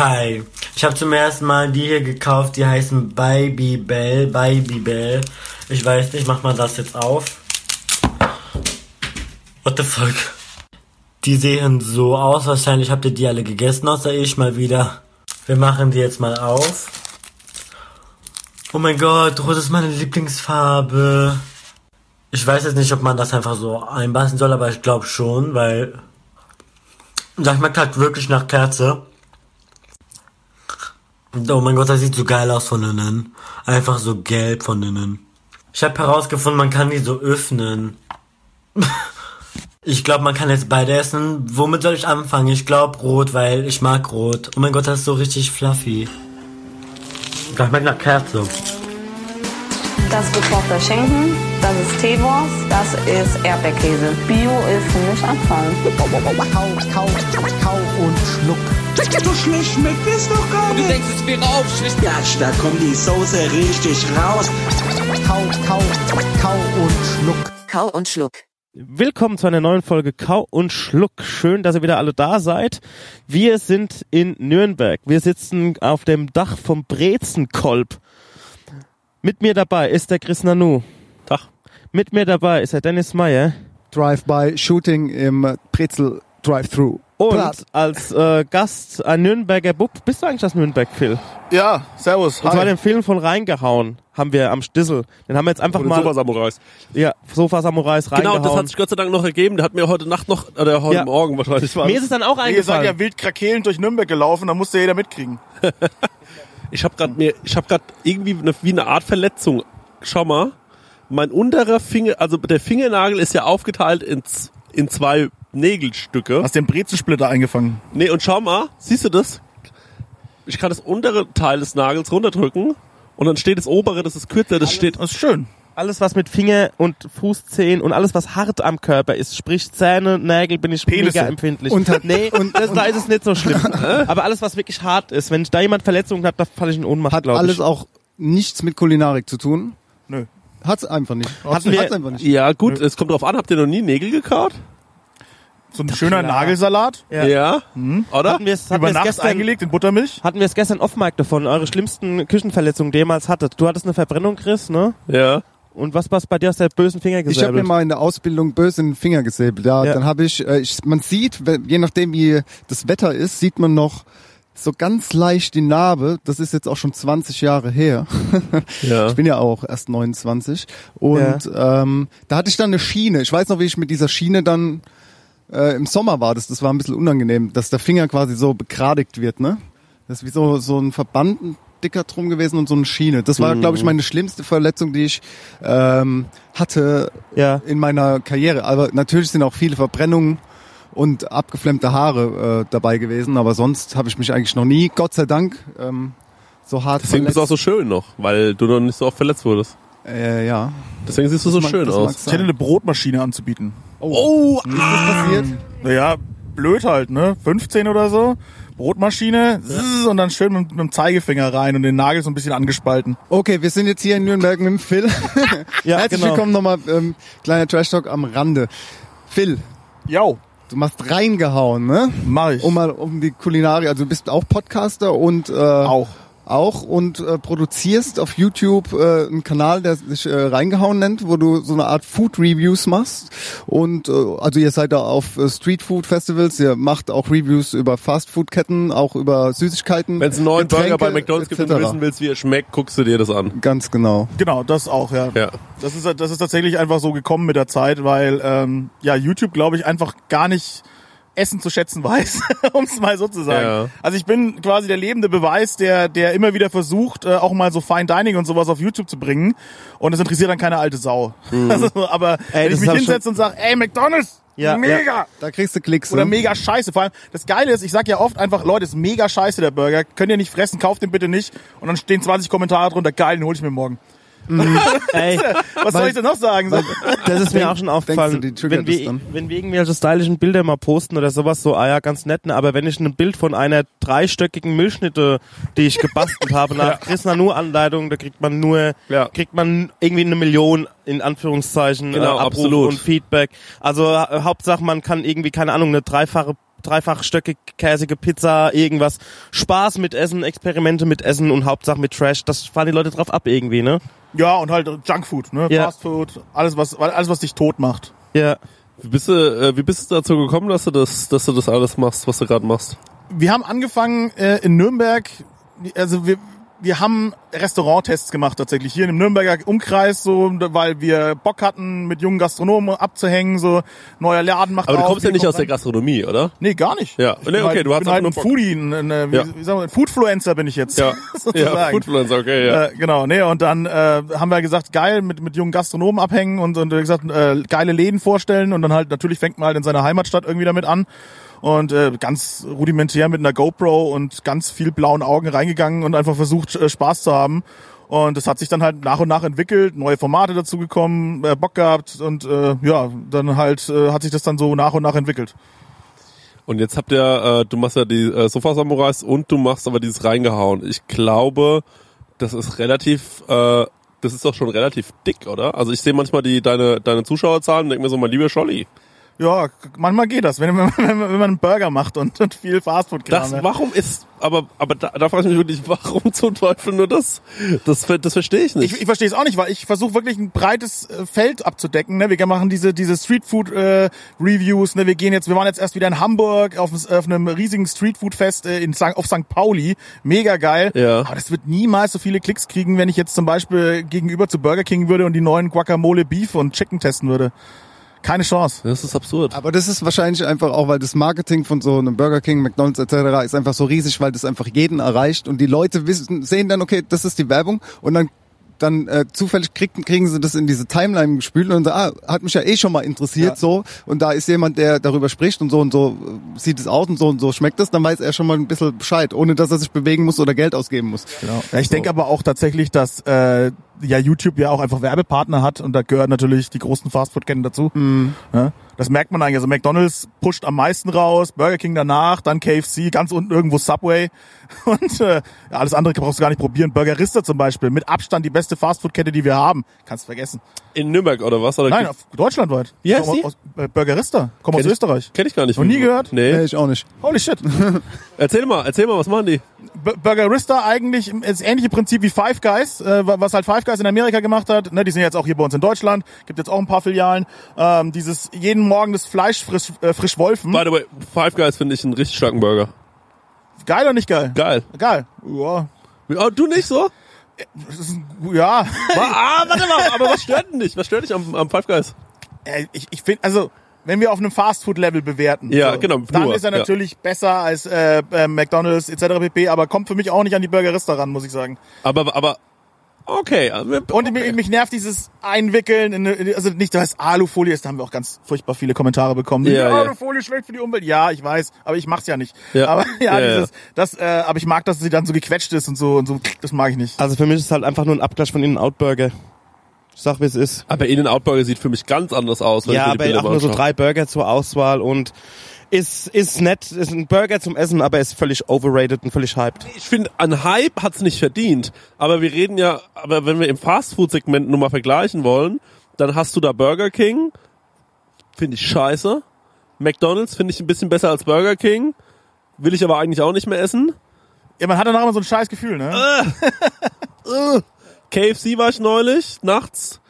Hi, ich habe zum ersten Mal die hier gekauft, die heißen Baby Bell, Baby Bell. Ich weiß nicht, mach mal das jetzt auf. What the fuck? Die sehen so aus, wahrscheinlich habt ihr die alle gegessen, außer ich mal wieder. Wir machen die jetzt mal auf. Oh mein Gott, rot ist meine Lieblingsfarbe. Ich weiß jetzt nicht, ob man das einfach so einbeißen soll, aber ich glaube schon, weil das schmeckt halt wirklich nach Kerze. Oh mein Gott, das sieht so geil aus von innen. Einfach so gelb von innen. Ich habe herausgefunden, man kann die so öffnen. Ich glaube, man kann jetzt beide essen. Womit soll ich anfangen? Ich glaube rot, weil ich mag rot. Oh mein Gott, das ist so richtig fluffy. Das schmeckt nach Kerze. Das ist gekochter Schinken, das ist Teewurst, das ist Erdbeerkäse. Bio ist für mich Abfall. Kau, kau, kau und schluck. So schlecht schmeckt es doch gar Du nicht. denkst, es wäre aufschlicht. Gatsch, da kommt die Soße richtig raus. Kau, kau, kau und schluck. Kau und Schluck. Willkommen zu einer neuen Folge Kau und Schluck. Schön, dass ihr wieder alle da seid. Wir sind in Nürnberg. Wir sitzen auf dem Dach vom Brezenkolb. Mit mir dabei ist der Chris Nanu. Tag. Mit mir dabei ist der Dennis Meyer. Drive-by-Shooting im Brezel Drive-Thru. Und Platt. als äh, Gast ein Nürnberger Bub. Bist du eigentlich aus Nürnberg, Phil? Ja, servus. Und zwar den Film von Reingehauen haben wir am Stissel. Den haben wir jetzt einfach mal... Super Samurais. ja, Sofa-Samurais Genau, reingehauen. das hat sich Gott sei Dank noch ergeben. Der hat mir heute Nacht noch, oder heute Ja. Morgen wahrscheinlich. War mir ist es dann auch Nee, ihr seid eingefallen. ja wild krakelend durch Nürnberg gelaufen, da musste jeder mitkriegen. ich habe gerade mir, ich habe gerade irgendwie eine, wie eine Art Verletzung. Schau mal, mein unterer Finger, also der Fingernagel ist ja aufgeteilt in, in zwei Nägelstücke. Hast den Brezensplitter eingefangen. Nee, und schau mal, siehst du das? Ich kann das untere Teil des Nagels runterdrücken und dann steht das obere, das ist kürzer, das steht. Das ist schön. Alles, was mit Finger und Fußzehen und alles, was hart am Körper ist, sprich Zähne, Nägel, bin ich Penisse. mega empfindlich. Und hat- nee, und das, da ist es nicht so schlimm. Aber alles, was wirklich hart ist, wenn da jemand Verletzungen hat, da falle ich in Ohnmacht, Hat alles ich. auch nichts mit Kulinarik zu tun. Nö. Hat's einfach nicht. Hatten wir- Hat's einfach nicht. Ja, gut, es kommt drauf an, habt ihr noch nie Nägel gekaut? So ein schöner Nagelsalat. Ja. Oder? Hatten wir es hatten Über Nacht gestern, eingelegt in Buttermilch. hatten wir es gestern off-mic davon, eure schlimmsten Küchenverletzungen, die ihr jemals hattet. Du hattest eine Verbrennung, Chris, ne? Ja. Und was war's bei dir aus der bösen Finger Ich habe gesäbelt? mir mal in der Ausbildung böse in den Finger gesäbelt. Ja, Ja. dann habe ich, äh, ich, man sieht, je nachdem wie das Wetter ist, sieht man noch so ganz leicht die Narbe. Das ist jetzt auch schon 20 Jahre her. Ja. Ich bin ja auch erst 29. Und ähm, da hatte ich dann eine Schiene. Ich weiß noch, wie ich mit dieser Schiene dann äh, im Sommer war. Das, das war ein bisschen unangenehm, dass der Finger quasi so begradigt wird. Ne? Das ist wie so, so ein Verband dicker drum gewesen und so eine Schiene. Das war, glaube ich, meine schlimmste Verletzung, die ich ähm, hatte ja. in meiner Karriere. Aber natürlich sind auch viele Verbrennungen und abgeflammte Haare äh, dabei gewesen. Aber sonst habe ich mich eigentlich noch nie, Gott sei Dank, ähm, so hart Deswegen bist du auch so schön noch, weil du noch nicht so oft verletzt wurdest. Äh, ja. Deswegen siehst du so mag- schön das aus. Ich hätte eine Brotmaschine anzubieten. Oh, Ist das passiert? Naja, blöd halt, ne? 15 oder so. Brotmaschine zzz, und dann schön mit, mit dem Zeigefinger rein und den Nagel so ein bisschen angespalten. Okay, wir sind jetzt hier in Nürnberg mit dem Phil. Ja, Herzlich genau. willkommen nochmal, ähm, kleiner Trash Talk am Rande. Phil, Jau, du machst reingehauen, ne? mach ich. Um mal um die Kulinarik, also du bist auch Podcaster und äh, Auch. Auch und äh, produzierst auf YouTube äh, einen Kanal, der sich äh, reingehauen nennt, wo du so eine Art Food Reviews machst und äh, also ihr seid da auf äh, Street Food Festivals, ihr macht auch Reviews über Fast Food Ketten, auch über Süßigkeiten. wenn es einen neuen Burger Getränke, bei McDonalds gibt und du wissen willst, wie er schmeckt, guckst du dir das an. Ganz genau. Genau, das auch, ja. Ja. Das ist, das ist tatsächlich einfach so gekommen mit der Zeit, weil ähm, ja YouTube, glaube ich, einfach gar nicht Essen zu schätzen weiß, um es mal so zu sagen. Ja. Also ich bin quasi der lebende Beweis, der, der immer wieder versucht, äh, auch mal so Fine Dining und sowas auf YouTube zu bringen. Und das interessiert dann keine alte Sau. Also, aber Ey, wenn ich mich hinsetze und sage, ey McDonalds, Ja, mega. Da kriegst du Klicks. Oder ne? mega scheiße. Vor allem, das Geile ist, ich sag ja oft einfach, Leute, ist mega scheiße der Burger. Könnt ihr nicht fressen, kauft den bitte nicht. Und dann stehen 20 Kommentare drunter, geil, den hol ich mir morgen. Ey, Was soll ich denn noch sagen? So. das ist mir auch schon aufgefallen. triggert wenn, wir, wenn wir irgendwelche stylischen Bilder mal posten oder sowas, so, ah ja, ganz nett, ne? aber wenn ich ein Bild von einer dreistöckigen Milchschnitte, die ich gebastelt habe, nach Chris Nanu Anleitung, da kriegt man nur, Ja. kriegt man irgendwie eine Million, in Anführungszeichen, Genau, äh, Abrufe absolut. und Feedback. Also äh, Hauptsache, man kann irgendwie, keine Ahnung, eine dreifache dreifach stöckig käsige Pizza, irgendwas. Spaß mit Essen, Experimente mit Essen und Hauptsache mit Trash. Das fahren die Leute drauf ab irgendwie, ne? Ja, und halt Junkfood, ne? Ja. Fastfood, alles was, alles was dich tot macht. Ja. Wie bist du, äh, wie bist du dazu gekommen, dass du das, dass du das alles machst, was du gerade machst? Wir haben angefangen äh, in Nürnberg, also wir, wir haben Restauranttests gemacht tatsächlich hier im Nürnberger Umkreis, so, weil wir Bock hatten, mit jungen Gastronomen abzuhängen, so neuer Laden macht Aber du auf, kommst ja nicht aus der rein. Gastronomie, oder? Nee, gar nicht. Ja. Nee, okay, halt, du hast halt ein Bock. Foodie, ein, ein, äh, wie, Ja. wie sagen wir, Foodfluencer bin ich jetzt. Ja. sozusagen. Ja, Foodfluencer, okay, ja. Äh, genau, nee, und dann äh, haben wir gesagt, geil, mit, mit jungen Gastronomen abhängen und, und gesagt, äh, geile Läden vorstellen und dann halt, natürlich fängt man halt in seiner Heimatstadt irgendwie damit an und äh, ganz rudimentär mit einer GoPro und ganz viel blauen Augen reingegangen und einfach versucht, äh, Spaß zu haben. Und das hat sich dann halt nach und nach entwickelt, neue Formate dazu gekommen, äh, Bock gehabt und äh, ja, dann halt äh, hat sich das dann so nach und nach entwickelt. Und jetzt habt ihr, äh, du machst ja die äh, Sofa-Samurais und du machst aber dieses reingehauen. Ich glaube, das ist relativ, äh, das ist doch schon relativ dick, oder? Also ich sehe manchmal die deine deine Zuschauerzahlen und denke mir so, mein lieber Scholli, Ja, manchmal geht das, wenn, wenn, wenn, wenn man einen Burger macht und, und viel Fastfood das, warum ist, aber aber da, da frage ich mich wirklich, warum zum Teufel nur das? Das, das verstehe ich nicht. Ich, ich verstehe es auch nicht, weil ich versuche wirklich ein breites äh, Feld abzudecken. Ne? Wir machen diese diese Streetfood äh, Reviews. Ne? Wir gehen jetzt, wir waren jetzt erst wieder in Hamburg auf, auf einem riesigen Streetfood Fest äh, in auf St. Pauli. Mega geil. Ja. Aber das wird niemals so viele Klicks kriegen, wenn ich jetzt zum Beispiel gegenüber zu Burger King würde und die neuen Guacamole Beef und Chicken testen würde. Keine Chance. das ist absurd. Aber das ist wahrscheinlich einfach auch, weil das Marketing von so einem Burger King, McDonald's etc. ist einfach so riesig, weil das einfach jeden erreicht und die Leute wissen, sehen dann, okay, das ist die Werbung und dann dann äh, zufällig kriegen, kriegen sie das in diese Timeline gespült und sagen, ah, hat mich ja eh schon mal interessiert Ja. so und da ist jemand, der darüber spricht und so und so äh, sieht es aus und so und so schmeckt es, dann weiß er schon mal ein bisschen Bescheid, ohne dass er sich bewegen muss oder Geld ausgeben muss. Genau. Ja, ich denke aber auch tatsächlich, dass äh, ja YouTube ja auch einfach Werbepartner hat und da gehören natürlich die großen Fastfood-Ketten dazu. Ja, das merkt man eigentlich. Also McDonald's pusht am meisten raus, Burger King danach, dann KFC, ganz unten irgendwo Subway und äh, alles andere brauchst du gar nicht probieren. Burgerista zum Beispiel, mit Abstand die beste Fastfood-Kette, die wir haben. Kannst vergessen. In Nürnberg oder was? Oder Nein, auf deutschlandweit. Wie heißt Komm die? Aus, äh, Burgerista, komm aus Kenn ich- Österreich. Kenn ich gar nicht. Noch nie gehört? Nee. Nee, ich auch nicht. Holy shit. Erzähl mal, erzähl mal, was machen die? B- Burgerista eigentlich das ähnliche Prinzip wie Five Guys, äh, was halt Five Guys in Amerika gemacht hat. Ne, die sind jetzt auch hier bei uns in Deutschland. Gibt jetzt auch ein paar Filialen. Ähm, dieses jeden Morgen das Fleisch frisch, äh, frisch wolfen. By the way, Five Guys finde ich einen richtig starken Burger. Geil oder nicht geil? Geil. Geil. Ja. Oh, du nicht so? Ja. ah, warte mal, aber was stört denn dich? Was stört dich am, am Five Guys? Äh, ich ich finde, also wenn wir auf einem Fastfood-Level bewerten, Ja, genau, dann nur, ist er ja. natürlich besser als äh, äh, McDonald's etc. pp. Aber kommt für mich auch nicht an die Burgerista ran, muss ich sagen. Aber, aber, okay. Und mich, mich nervt dieses Einwickeln, in, eine- also nicht, dass Alufolie ist, da haben wir auch ganz furchtbar viele Kommentare bekommen. Ja, die ja. Alufolie schlecht für die Umwelt. Ja, ich weiß, aber ich mach's ja nicht. Ja. Aber ja, Ja, ja. dieses, das, äh, aber ich mag, dass sie dann so gequetscht ist und so und so, das mag ich nicht. Also für mich ist es halt einfach nur ein Abklatsch von In-N-Out Burger. Ich sag, wie es ist. Aber In-N-Out Burger sieht für mich ganz anders aus. Wenn Ja, ich mir die aber auch nur so drei Burger zur Auswahl und ist, ist nett, ist ein Burger zum Essen, aber ist völlig overrated und völlig hyped. Ich finde, an Hype hat's nicht verdient. Aber wir reden ja, aber wenn wir im Fastfood-Segment nur mal vergleichen wollen, dann hast du da Burger King, finde ich scheiße. McDonald's finde ich ein bisschen besser als Burger King. Will ich aber eigentlich auch nicht mehr essen. Ja, man hat danach immer so ein scheiß Gefühl, ne? KFC war ich neulich, nachts.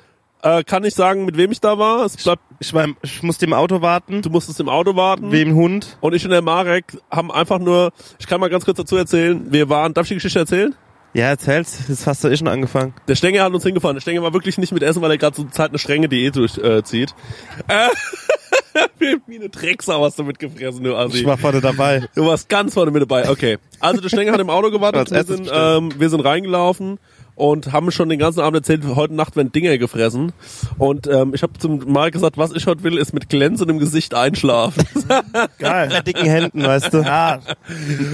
Äh, kann ich sagen, mit wem ich da war. Es bleibt, Ich, mein, ich musste im Auto warten, du musstest im Auto warten. wie ein Hund. Und ich und der Marek haben einfach nur, ich kann mal ganz kurz dazu erzählen, wir waren, darf ich die Geschichte erzählen? Ja, erzähl's, jetzt hast du eh schon angefangen. Der Stenger hat uns hingefahren. Der Stenger war wirklich nicht mit Essen, weil er gerade zur Zeit eine strenge Diät durchzieht. Äh, äh, wie eine Drecksau hast du mitgefressen, du Assi. Ich war vorne dabei. Du warst ganz vorne mit dabei. Okay. Also der Stenger hat im Auto gewartet. Wir sind, ähm, wir sind reingelaufen und haben schon den ganzen Abend erzählt, heute Nacht werden Dinge gefressen. Und ähm, ich habe zum Mal gesagt, was ich heute will, ist mit glänzendem Gesicht einschlafen. Geil. Mit dicken Händen, weißt du. Ja,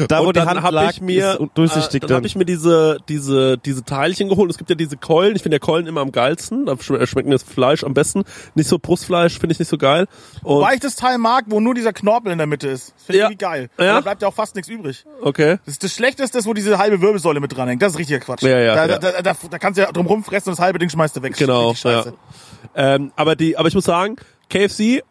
Da, wo und die dann Hand habe ich mir, ist durchsichtig äh, dann habe ich mir diese diese diese Teilchen geholt. Es gibt ja diese Keulen. Ich finde ja Keulen immer am geilsten. Da sch- schmecken das Fleisch am besten. Nicht so Brustfleisch finde ich nicht so geil. Und Wobei ich das Teil mag, wo nur dieser Knorpel in der Mitte ist. Das finde ich Ja. irgendwie geil. Ja. Da bleibt ja auch fast nichts übrig. okay. Das, das Schlechteste ist, wo diese halbe Wirbelsäule mit dranhängt. Das ist richtiger Quatsch. Ja, ja, da, ja. Da, da, da kannst du ja drum rumfressen und das halbe Ding schmeißt du weg. Genau. Ja. Ähm, aber die, aber ich muss sagen, KFC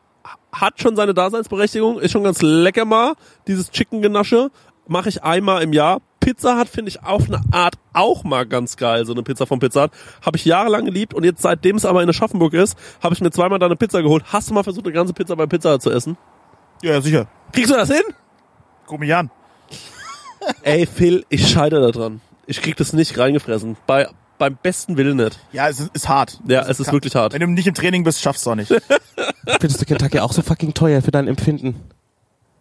hat schon seine Daseinsberechtigung, ist schon ganz lecker mal, dieses Chicken-Genasche. Mache ich einmal im Jahr. Pizza hat, finde ich, auf eine Art auch mal ganz geil, so eine Pizza von Pizza Hut. Habe ich jahrelang geliebt und jetzt, seitdem es aber in Aschaffenburg ist, habe ich mir zweimal da eine Pizza geholt. Hast du mal versucht, eine ganze Pizza bei Pizza Hut zu essen? Ja, ja, sicher. Kriegst du das hin? Guck mich an. Ey, Phil, ich scheide da dran. Ich krieg das nicht reingefressen. Bei, beim besten Willen nicht. Ja, es ist, ist hart. Ja, es ist kann- wirklich hart. Wenn du nicht im Training bist, schaffst du auch nicht. Findest du Kentucky auch so fucking teuer für dein Empfinden?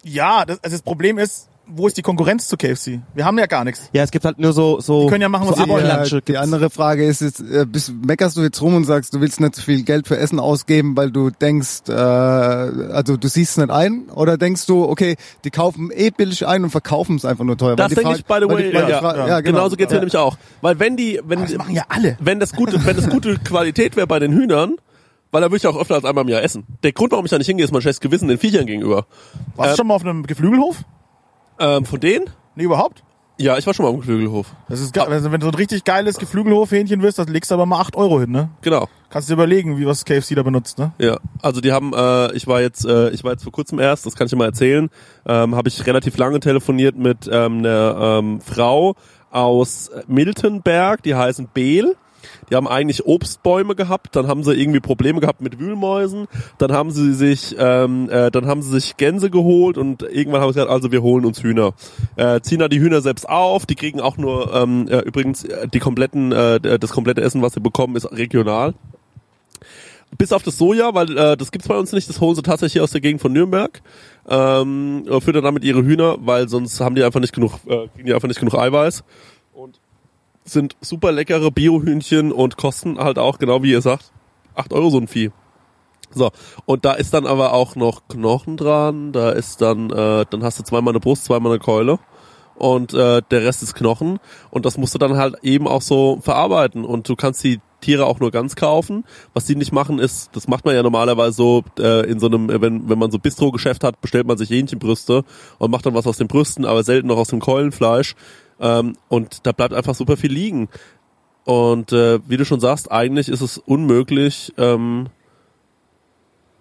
ja, das, also das Problem ist, wo ist die Konkurrenz zu KFC? Wir haben ja gar nichts. Ja, es gibt halt nur so so Die können ja machen, was so sie wollen. Ja, die gibt's. andere Frage ist jetzt, äh, bist, meckerst du jetzt rum und sagst, du willst nicht so viel Geld für Essen ausgeben, weil du denkst, äh, also du siehst es nicht ein? Oder denkst du, okay, die kaufen eh billig ein und verkaufen es einfach nur teuer? Das denke ich, by Frage- the way, die- ja, Fra- ja, ja, genau. Genauso geht's mir nämlich auch. Weil wenn die, wenn, Das machen ja alle. wenn das gute, wenn das gute Qualität wäre bei den Hühnern, weil da würde ich auch öfter als einmal im Jahr essen. Der Grund, warum ich da nicht hingehe, ist mein schlechtes Gewissen den Viechern gegenüber. Warst du Äh, schon mal auf einem Geflügelhof? Ähm, von denen? Nee, überhaupt? Ja, ich war schon mal am Geflügelhof. Das ist geil. Also, wenn du so ein richtig geiles Geflügelhof-Hähnchen willst, dann legst du aber mal 8 Euro hin, ne? Genau. Kannst du dir überlegen, wie was KFC da benutzt, ne? Ja, also die haben, äh, ich war jetzt, äh, ich war jetzt vor kurzem erst, das kann ich dir mal erzählen, ähm, habe ich relativ lange telefoniert mit ähm, einer ähm, Frau aus Miltenberg, die heißen Behl. Die haben eigentlich Obstbäume gehabt, dann haben sie irgendwie Probleme gehabt mit Wühlmäusen, dann haben sie sich, ähm, äh, dann haben sie sich Gänse geholt und irgendwann haben sie gesagt, also wir holen uns Hühner. Äh, ziehen da die Hühner selbst auf, die kriegen auch nur ähm, äh, übrigens äh, die kompletten, äh, das komplette Essen, was sie bekommen, ist regional bis auf das Soja, weil äh, das gibt's bei uns nicht, das holen sie tatsächlich aus der Gegend von Nürnberg. Ähm, äh, füttern damit ihre Hühner, weil sonst haben die einfach nicht genug, äh, kriegen die einfach nicht genug Eiweiß. Und sind super leckere Biohühnchen und kosten halt auch, genau wie ihr sagt, 8 Euro so ein Vieh. So, und da ist dann aber auch noch Knochen dran, da ist dann, äh, dann hast du zweimal eine Brust, zweimal eine Keule und äh, der Rest ist Knochen und das musst du dann halt eben auch so verarbeiten und du kannst die Tiere auch nur ganz kaufen. Was die nicht machen ist, das macht man ja normalerweise so äh, in so einem, wenn, wenn man so Bistro-Geschäft hat, bestellt man sich Hähnchenbrüste und macht dann was aus den Brüsten, aber selten noch aus dem Keulenfleisch ähm, und da bleibt einfach super viel liegen. Und äh, wie du schon sagst, eigentlich ist es unmöglich, ähm,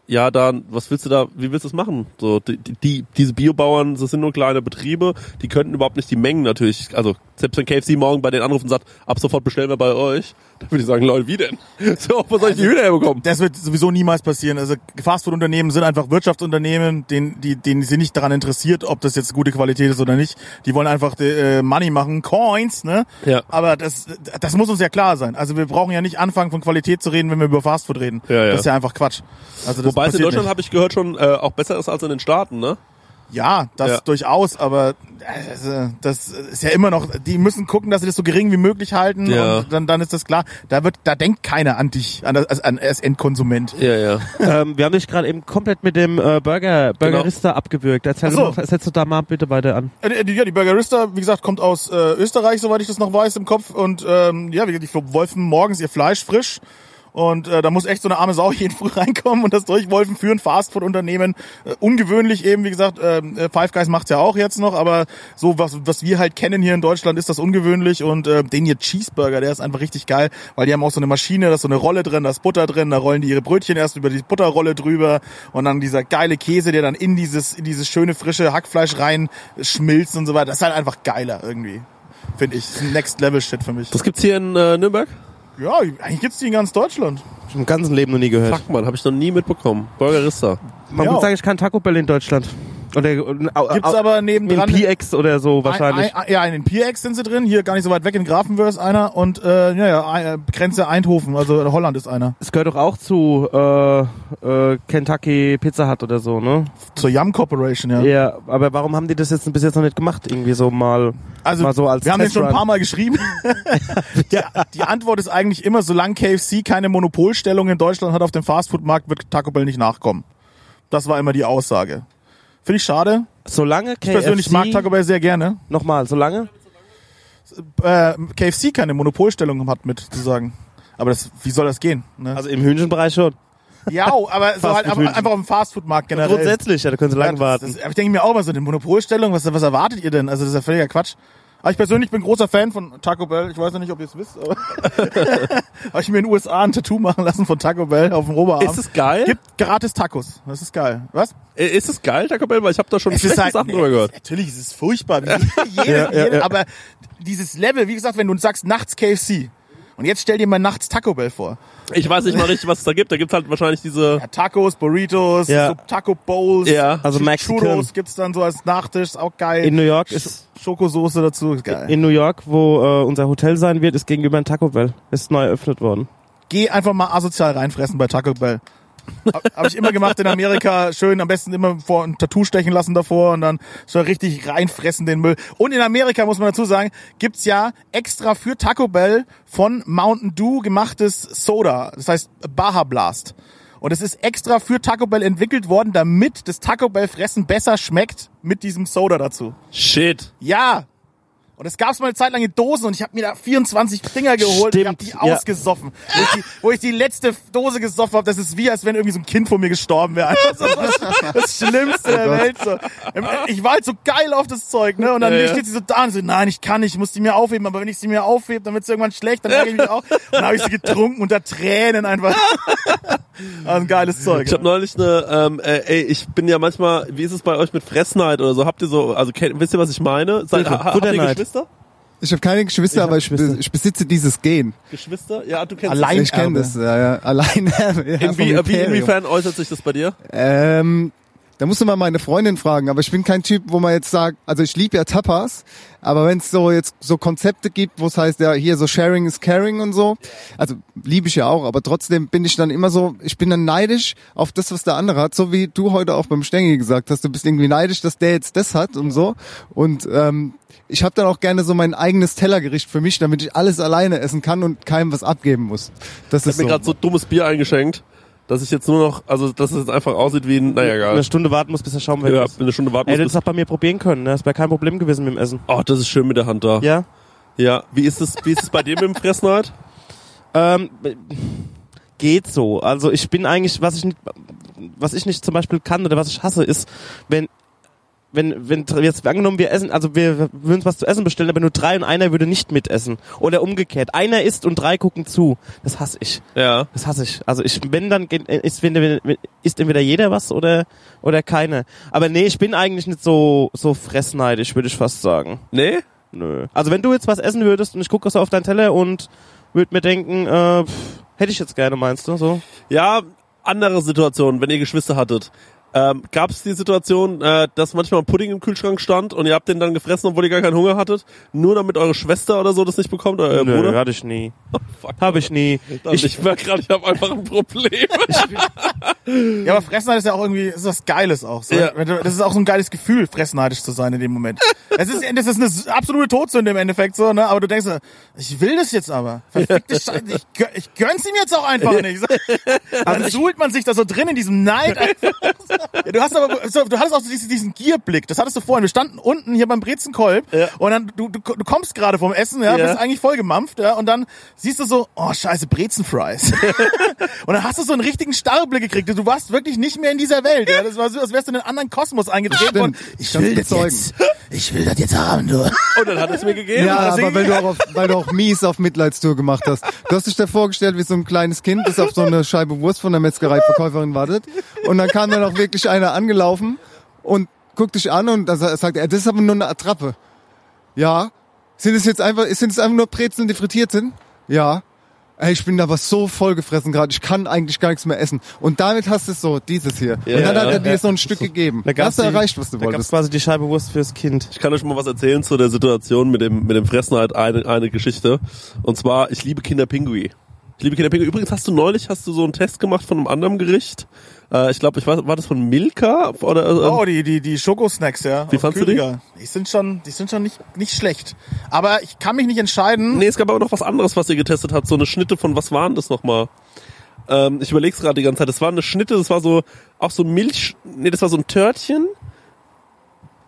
ja, dann, was willst du da, wie willst du das machen? So, die, die, diese Biobauern, das sind nur kleine Betriebe, die könnten überhaupt nicht die Mengen natürlich, also selbst wenn KFC morgen bei den anruft und sagt, ab sofort bestellen wir bei euch, dann würde ich sagen, Leute, wie denn? So, wo soll ich die Hühner herbekommen? Das wird sowieso niemals passieren. Also Fastfood-Unternehmen sind einfach Wirtschaftsunternehmen, denen, die, denen sind nicht daran interessiert, ob das jetzt gute Qualität ist oder nicht. Die wollen einfach äh, Money machen, Coins, ne? Ja. Aber das, das muss uns ja klar sein. Also wir brauchen ja nicht anfangen von Qualität zu reden, wenn wir über Fastfood reden. Ja, ja. Das ist ja einfach Quatsch. Also das Wobei es in Deutschland, habe ich gehört, schon äh, auch besser ist als in den Staaten, ne? Ja, das Ja. durchaus, aber äh, das ist ja immer noch, die müssen gucken, dass sie das so gering wie möglich halten Ja. und dann, dann ist das klar. Da wird, da denkt keiner an dich, an, das, als, an als Endkonsument. Ja, ja. ähm, wir haben dich gerade eben komplett mit dem äh, Burger Burgerista abgewürgt. Erzähl so. mal, setzt du da mal bitte weiter an. Äh, die- Ja, die Burgerista, wie gesagt, kommt aus äh, Österreich, soweit ich das noch weiß, im Kopf. Und ähm, ja, wie gesagt, die wolfen morgens ihr Fleisch frisch. Und äh, da muss echt so eine arme Sau jeden früh reinkommen und das durchwolfen für ein Fastfood-Unternehmen. Äh, ungewöhnlich eben, wie gesagt, ähm, äh, Five Guys macht's ja auch jetzt noch, aber so was, was wir halt kennen hier in Deutschland, ist das ungewöhnlich. Und äh, den hier Cheeseburger, der ist einfach richtig geil, weil die haben auch so eine Maschine, da ist so eine Rolle drin, da ist Butter drin, da rollen die ihre Brötchen erst über die Butterrolle drüber und dann dieser geile Käse, der dann in dieses, in dieses schöne frische Hackfleisch rein schmilzt und so weiter. Das ist halt einfach geiler irgendwie. Finde ich. Das ist ein Next-Level-Shit für mich. Das gibt's hier in äh, Nürnberg? Ja, eigentlich gibt's die in ganz Deutschland. Im ganzen Leben noch nie gehört. Fuck, man, habe ich noch nie mitbekommen. Burgerista. Man Ja. muss sagen, ich kann Taco Bell in Deutschland. Oder, Gibt's aber nebendran- Im PX oder so wahrscheinlich. Ein, ein, ja, in den PX sind sie drin, hier gar nicht so weit weg in Grafenwöhr ist einer und äh, ja, ja, äh, Grenze Eindhoven, also Holland ist einer. Es gehört doch auch zu äh, äh, Kentucky Pizza Hut oder so, ne? Zur Yum Corporation, ja. Ja, aber warum haben die das jetzt bis jetzt noch nicht gemacht? Irgendwie so mal, Also mal so als wir haben den schon ein paar Mal geschrieben. die, die Antwort ist eigentlich immer, solange KFC keine Monopolstellung in Deutschland hat auf dem Fastfood-Markt, wird Taco Bell nicht nachkommen. Das war immer die Aussage. Finde ich schade. Solange KFC, Ich persönlich mag Taco Bell sehr gerne. nochmal, solange? Äh, KFC keine Monopolstellung hat mit, zu sagen. Aber das, wie soll das gehen? Ne? Also im Hühnchenbereich schon. ja, aber so halt einfach auf dem Fastfood-Markt generell. Grundsätzlich, ja, da können sie lang Ja, warten. Das, das, aber ich denke mir auch mal so, eine Monopolstellung, was, was erwartet ihr denn? Also das ist ja völliger Quatsch. Aber ich persönlich bin großer Fan von Taco Bell. Ich weiß ja nicht, ob ihr es wisst, aber habe ich mir in den USA ein Tattoo machen lassen von Taco Bell auf dem Oberarm. Ist es geil? Gibt gratis Tacos. Das ist geil. Was? Äh, Ist es geil, Taco Bell? Weil ich habe da schon Es schlechte halt, Sachen nee, drüber gehört. Natürlich ist es furchtbar. jede, jede, Aber dieses Level, wie gesagt, wenn du sagst nachts KFC und jetzt stell dir mal nachts Taco Bell vor. Ich weiß nicht mal richtig, was es da gibt. Da gibt's halt wahrscheinlich diese... Ja, Tacos, Burritos, Ja. so Taco Bowls, Ja. Also Mexican. Churros gibt's dann so als Nachtisch, ist auch geil. In New York Sch- ist- Schokosoße dazu, ist geil. In New York, wo äh, unser Hotel sein wird, ist gegenüber ein Taco Bell. Ist neu eröffnet worden. Geh einfach mal asozial reinfressen bei Taco Bell. Hab, hab ich immer gemacht in Amerika. Schön, am besten immer vor ein Tattoo stechen lassen davor und dann so richtig reinfressen den Müll. Und in Amerika muss man dazu sagen, gibt's ja extra für Taco Bell von Mountain Dew gemachtes Soda. Das heißt Baja Blast. Und es ist extra für Taco Bell entwickelt worden, damit das Taco Bell Fressen besser schmeckt mit diesem Soda dazu. Shit. Ja. Und es gab's mal eine Zeit lang in Dosen und ich habe mir da 24 Dinger geholt und ich hab die Stimmt, ja. ausgesoffen. Wo, ich die, wo ich die letzte Dose gesoffen habe, das ist wie, als wenn irgendwie so ein Kind von mir gestorben wäre. Einfach so Das, das Schlimmste der Welt. So. Ich war halt so geil auf das Zeug, ne? Und dann Ja, ja. steht sie so da und so, nein, ich kann nicht, ich muss die mir aufheben, aber wenn ich sie mir aufhebe, dann wird's irgendwann schlecht, dann ich mich auf. Dann habe ich sie getrunken unter Tränen einfach. Also ein geiles Zeug. Ich habe neulich eine, ähm, äh, ey, ich bin ja manchmal, wie ist es bei euch mit Fressneid oder so? Habt ihr so, also kennt, wisst ihr, was ich meine? Seid, ha, habt ihr. Geschwister? Ich habe keine Geschwister, Ich hab aber ich, Geschwister. ich besitze dieses Gen. Geschwister? Ja, du kennst Allein- Ich kenne das, ja, ja. Allein. Ja, Inwie, inwiefern äußert sich das bei dir? Ähm, da musst du mal meine Freundin fragen, aber ich bin kein Typ, wo man jetzt sagt, also ich liebe ja Tapas, aber wenn es so jetzt so Konzepte gibt, wo es heißt, ja, hier so Sharing is Caring und so, also liebe ich ja auch, aber trotzdem bin ich dann immer so, ich bin dann neidisch auf das, was der andere hat, so wie du heute auch beim Stengi gesagt hast, du bist irgendwie neidisch, dass der jetzt das hat und so und ähm, ich habe dann auch gerne so mein eigenes Tellergericht für mich, damit ich alles alleine essen kann und keinem was abgeben muss. Das Ich ist hab mir so. gerade so dummes Bier eingeschenkt, dass ich jetzt nur noch, also dass es jetzt einfach aussieht wie ein, naja, egal. Eine Stunde warten muss, bis der Schaum weg Ja, ist. eine Stunde warten Ey, du muss. hättest auch bei mir probieren können, ne? Das wäre kein Problem gewesen mit dem Essen. Oh, das ist schön mit der Hand da. Ja? Ja. Wie ist es, wie ist es bei dir mit dem Fressneid? Ähm, geht so. Also ich bin eigentlich, was ich nicht, was ich nicht zum Beispiel kann oder was ich hasse, ist, wenn wenn, wenn jetzt angenommen wir essen, also wir würden uns was zu essen bestellen, aber nur drei und einer würde nicht mitessen. Oder umgekehrt. Einer isst und drei gucken zu. Das hasse ich. Ja. Das hasse ich. Also ich, wenn dann ist, isst entweder jeder was oder oder keiner. Aber nee, ich bin eigentlich nicht so so fressneidisch, würde ich fast sagen. Nee? Nö. Also wenn du jetzt was essen würdest und ich gucke so auf deinen Teller und würde mir denken, äh, pff, hätte ich jetzt gerne, meinst du? So? Ja, andere Situation, wenn ihr Geschwister hattet. Ähm, Gab es die Situation, äh, dass manchmal ein Pudding im Kühlschrank stand und ihr habt den dann gefressen, obwohl ihr gar keinen Hunger hattet, nur damit eure Schwester oder so das nicht bekommt oder euer Nö, Bruder? hatte ich nie. Fuck. Habe ich nie. Ich, ich merke gerade, ich habe einfach ein Problem. Ja, aber Fressneidisch ist ja auch irgendwie, ist was Geiles auch. So. Ja. Das ist auch so ein geiles Gefühl, fressneidisch zu sein in dem Moment. Es ist, das ist eine absolute Todsünde im Endeffekt so, ne? Aber du denkst, so, ich will das jetzt aber. Verfickte Scheiße, ich, ich gönn's ihm jetzt auch einfach nicht. So. Also suhlt man sich da so drin in diesem Neid. Ja, du hast aber, so, du hattest auch so diesen, diesen Gierblick. Das hattest du vorhin. Wir standen unten hier beim Brezenkolb Ja. und dann, du, du, du kommst gerade vom Essen, ja, Ja. bist eigentlich voll gemampft, ja, und dann siehst du so, oh scheiße, Brezenfries. und dann hast du so einen richtigen Starrblick gekriegt. Du warst wirklich nicht mehr in dieser Welt. Ja. Das war so, als wärst du in einen anderen Kosmos eingetreten. Und Ich kann's bezeugen. ich will das jetzt haben, du. Und dann hat es mir gegeben. Ja, aber weil du, auch auf, weil du auch mies auf Mitleidstour gemacht hast. Du hast dich da vorgestellt wie so ein kleines Kind, das auf so eine Scheibe Wurst von der Metzgereiverkäuferin wartet. Und dann kam dann auch wirklich einer angelaufen und guckt dich an und dann sagt er, das ist aber nur eine Attrappe. Ja. Sind es jetzt einfach, sind es einfach nur Brezeln, die frittiert sind? Ja. Ey, ich bin aber so vollgefressen gerade, ich kann eigentlich gar nichts mehr essen. Und damit hast du so dieses hier. Ja, und dann hat er dir ja. so ein Stück gegeben. Da Da hast du die- erreicht, was du da wolltest. quasi die Scheibe Wurst fürs Kind. Ich kann euch mal was erzählen zu der Situation mit dem, mit dem Fressen halt eine, eine Geschichte. Und zwar, ich liebe Kinderpingui. Ich liebe Kinderpingui. Übrigens hast du neulich, hast du so einen Test gemacht von einem anderen Gericht. Äh, ich glaube, ich weiß, war das von Milka? Oder, äh, Oh, die, die, die Schokosnacks, ja. Wie aus fandst du die? Die sind schon, die sind schon nicht, nicht schlecht. Aber ich kann mich nicht entscheiden. Nee, es gab aber noch was anderes, was ihr getestet habt. So eine Schnitte von, was waren das nochmal? Ähm, ich überleg's gerade die ganze Zeit. Das war eine Schnitte, das war so, auch so Milch, nee, das war so ein Törtchen.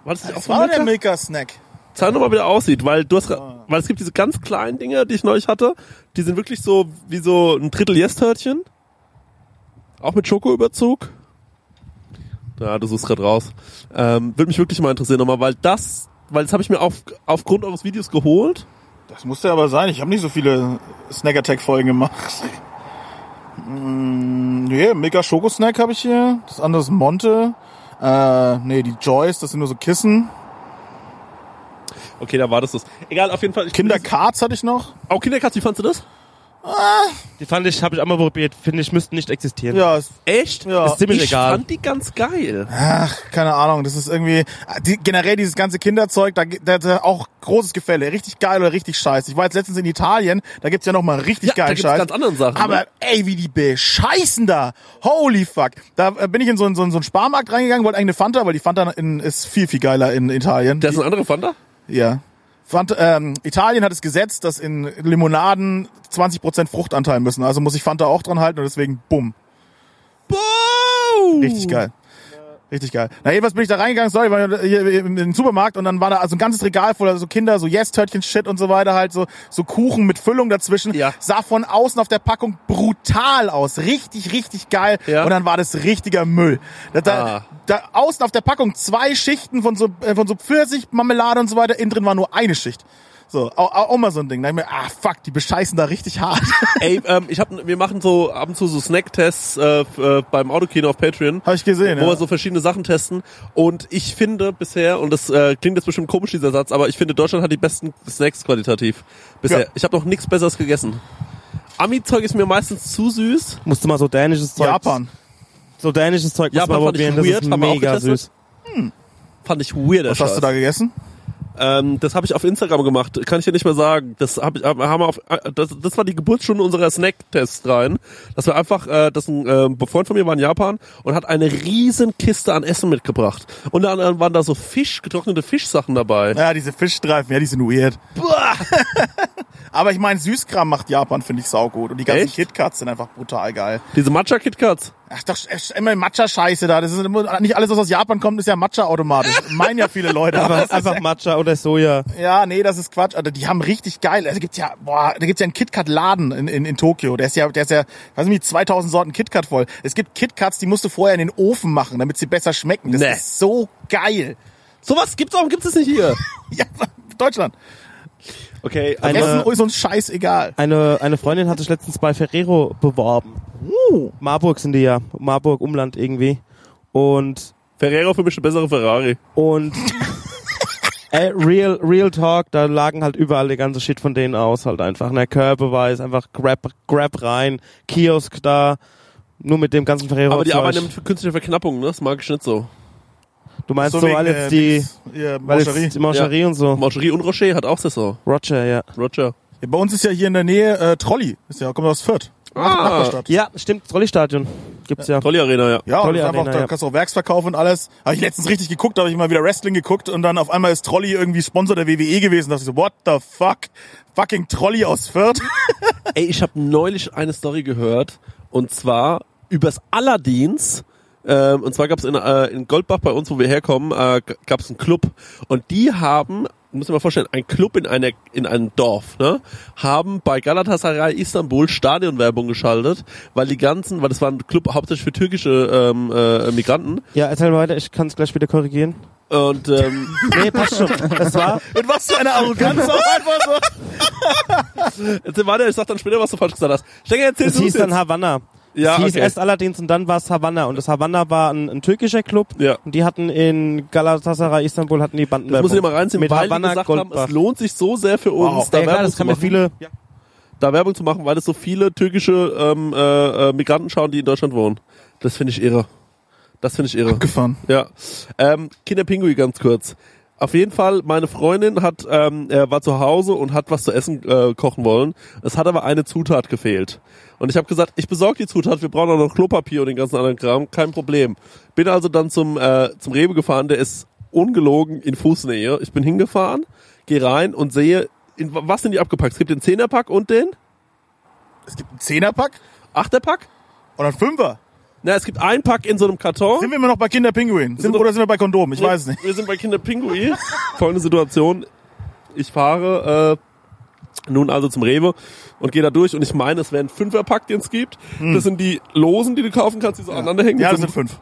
War das nicht auch Das von war der Milka? Milka-Snack. Zeig doch mal, wie der aussieht, weil du hast, gra- weil es gibt diese ganz kleinen Dinger, die ich neulich hatte, die sind wirklich so wie so ein Drittel Yes-Törtchen. Auch mit Schokoüberzug. Ja, du suchst gerade raus. Ähm, Würde mich wirklich mal interessieren nochmal, weil das, weil das habe ich mir auf, aufgrund eures Videos geholt. Das musste aber sein. Ich habe nicht so viele Snack Attack Folgen gemacht. Mm, nee, Milka Schokosnack habe ich hier. Das andere ist Monte. Äh, nee, die Joyce, das sind nur so Kissen. Okay, da war das das. Egal, auf jeden Fall. Ich Kinder Cards hatte ich noch. Auch Kinderkatz, wie fandst du das? Die fand ich, habe ich einmal probiert, finde ich, müssten nicht existieren. Ja, ist, Echt? Ja. Ist ziemlich ich egal. fand die ganz geil. ach, keine Ahnung. Das ist irgendwie die, generell dieses ganze Kinderzeug. Da, da, da auch großes Gefälle. Richtig geil oder richtig scheiße. Ich war jetzt letztens in Italien. Da gibt's ja noch mal richtig Ja, da geilen gibt's Scheiß. ganz anderen Sachen, Aber ne? ey, wie die bescheißen da. Holy fuck. Da äh, bin ich in so, einen- so, einen- so einen Sparmarkt reingegangen, wollte eigentlich eine Fanta, weil die Fanta in, ist viel viel geiler in Italien. Der ist eine andere Fanta? Ja. Fanta, ähm, Italien hat es Gesetz, dass in Limonaden 20% Fruchtanteil müssen. Also muss ich Fanta auch dran halten und deswegen bumm. Boom! Richtig geil. Richtig geil. Na, jedenfalls bin ich da reingegangen, sorry, war hier in den Supermarkt und dann war da also ein ganzes Regal voller so Kinder, so Yes-Törtchen-Shit und so weiter, halt so, so Kuchen mit Füllung dazwischen. Ja. Sah von außen auf der Packung brutal aus. Richtig, richtig geil. Ja. Und dann war das richtiger Müll. Da, da, Ah. da außen auf der Packung zwei Schichten von so, äh, von so Pfirsich, Marmelade und so weiter, innen drin war nur eine Schicht. So, auch, auch mal so ein Ding. Da ich mir, ah fuck, die bescheißen da richtig hart. Ey, ähm, ich hab, wir machen so ab und zu so Snack-Tests äh, äh, beim Autokino auf Patreon. Hab ich gesehen, Wo ja. wir so verschiedene Sachen testen. Und ich finde bisher, und das äh, klingt jetzt bestimmt komisch, dieser Satz, aber ich finde, Deutschland hat die besten Snacks qualitativ. Bisher. Ja. Ich habe noch nichts Besseres gegessen. Ami-Zeug ist mir meistens zu süß. Musste mal so dänisches Zeug. Japan. So dänisches Zeug Japan man fand ich probieren, das weird, ist wir auch mega süß. Fand ich weird. Was hast du da gegessen? Ähm, das habe ich auf Instagram gemacht. Kann ich dir nicht mehr sagen. Das hab ich, haben wir auf, äh, das, das war die Geburtsstunde unserer Snack-Tests rein. Dass wir einfach, äh, das ein äh, Freund von mir war in Japan und hat eine riesen Kiste an Essen mitgebracht. Und dann waren da so Fisch, getrocknete Fischsachen dabei. Ja, diese Fischstreifen, ja, die sind weird. Aber ich meine, Süßkram macht Japan, finde ich saugut. Und die ganzen Echt? KitKats sind einfach brutal geil. Diese Matcha-KitKats. Ach, doch, ist immer Matcha-Scheiße da. Das ist immer, nicht alles, was aus Japan kommt, ist ja Matcha automatisch. Meinen ja viele Leute. aber Einfach, das ist einfach Matcha oder Soja. Ja, nee, das ist Quatsch. Also die haben richtig geil. Also gibt's ja, boah, da gibt's ja einen KitKat-Laden in, in, in Tokio. Der ist ja, der ist ja, weiß nicht, 2000 Sorten KitKat voll. Es gibt KitKats, die musst du vorher in den Ofen machen, damit sie besser schmecken. Das Nee. ist so geil. Sowas gibt's auch, gibt's es nicht hier. Ja, Deutschland. Okay, Eine- also, Essen ist uns scheißegal. Eine, eine Freundin hat sich letztens bei Ferrero beworben. Marburg sind die ja. Marburg, Umland irgendwie. Und, Ferrero für mich eine bessere Ferrari. und, äh, real, real Talk, da lagen halt überall die ganze Shit von denen aus, halt einfach. Ne, Körbeweis, einfach Grab, Grab rein, Kiosk da, nur mit dem ganzen Ferrero. Aber die arbeiten mit künstlicher Verknappung, ne? Das mag ich nicht so. Du meinst so, wegen, weil äh, jetzt die, Dings, ja, weil Mancherie. jetzt die Mancherie und so. Mancherie und Rocher hat auch Saison. Roger, ja. Roger. Ja, bei uns ist ja hier in der Nähe äh, Trolli. Ist ja, kommt aus Fürth. Ah. Ja, stimmt, Trolley-Stadion gibt's ja. Trolli Arena, ja. Ja, Trolli und einfach, Arena, da ja. kannst du auch Werksverkauf und alles. Habe ich letztens richtig geguckt, da habe ich mal wieder Wrestling geguckt und dann auf einmal ist Trolli irgendwie Sponsor der WWE gewesen. Da dachte ich so, what the fuck? Fucking Trolli aus Fürth. Ey, ich habe neulich eine Story gehört und zwar übers Allerdings. Ähm, und zwar gab es in, äh, in Goldbach bei uns, wo wir herkommen, äh, gab es einen Club und die haben, muss ich mal vorstellen, ein Club in einer in einem Dorf, ne, haben bei Galatasaray Istanbul Stadionwerbung geschaltet, weil die ganzen, weil das war ein Club hauptsächlich für türkische ähm, äh, Migranten Ja, erzähl mal weiter, ich kann es gleich wieder korrigieren. und ähm, Nee, passt schon. Das war, Und was für eine Arroganz auch einfach so. jetzt warte, ich sag dann später, was du falsch gesagt hast. Stenger, erzähl es du hieß jetzt. dann Havanna. Ja, es hieß okay. erst allerdings und dann war es Havanna. Und das Havanna war ein, ein türkischer Club. Ja. Und die hatten in Galatasaray, Istanbul, hatten die Banden. Das muss ich mal reinziehen, Mit weil Havanna, die gesagt haben, Goldbach. es lohnt sich so sehr für uns, Wow. da ja, klar, Werbung das zu kann mir machen. viele, da Werbung zu machen, weil es so viele türkische ähm, äh, äh, Migranten schauen, die in Deutschland wohnen. Das finde ich irre. Das finde ich irre. Abgefahren. Ja. Ähm, Kinderpingui ganz kurz. Auf jeden Fall, meine Freundin hat, ähm, er war zu Hause und hat was zu essen äh, kochen wollen. Es hat aber eine Zutat gefehlt. Und ich habe gesagt, ich besorge die Zutat, wir brauchen auch noch Klopapier und den ganzen anderen Kram, kein Problem. Bin also dann zum, äh, zum Rewe gefahren, der ist ungelogen in Fußnähe. Ich bin hingefahren, gehe rein und sehe, in, was sind die abgepackt? Es gibt den Zehnerpack und den Es gibt einen Zehnerpack Achterpack? oder einen Fünfer. Na, es gibt einen Pack in so einem Karton. Sind wir immer noch bei Kinderpinguin? Sind, wir- oder sind wir bei Kondom? Ich weiß es nicht. Wir sind bei Kinderpingui. Folgende Situation. Ich fahre äh, nun also zum Rewe und gehe da durch und ich meine, es wären Fünferpack, den es gibt. Das sind die Losen, die du kaufen kannst, die so aneinander hängen. Hm. Ja, das sind fünf.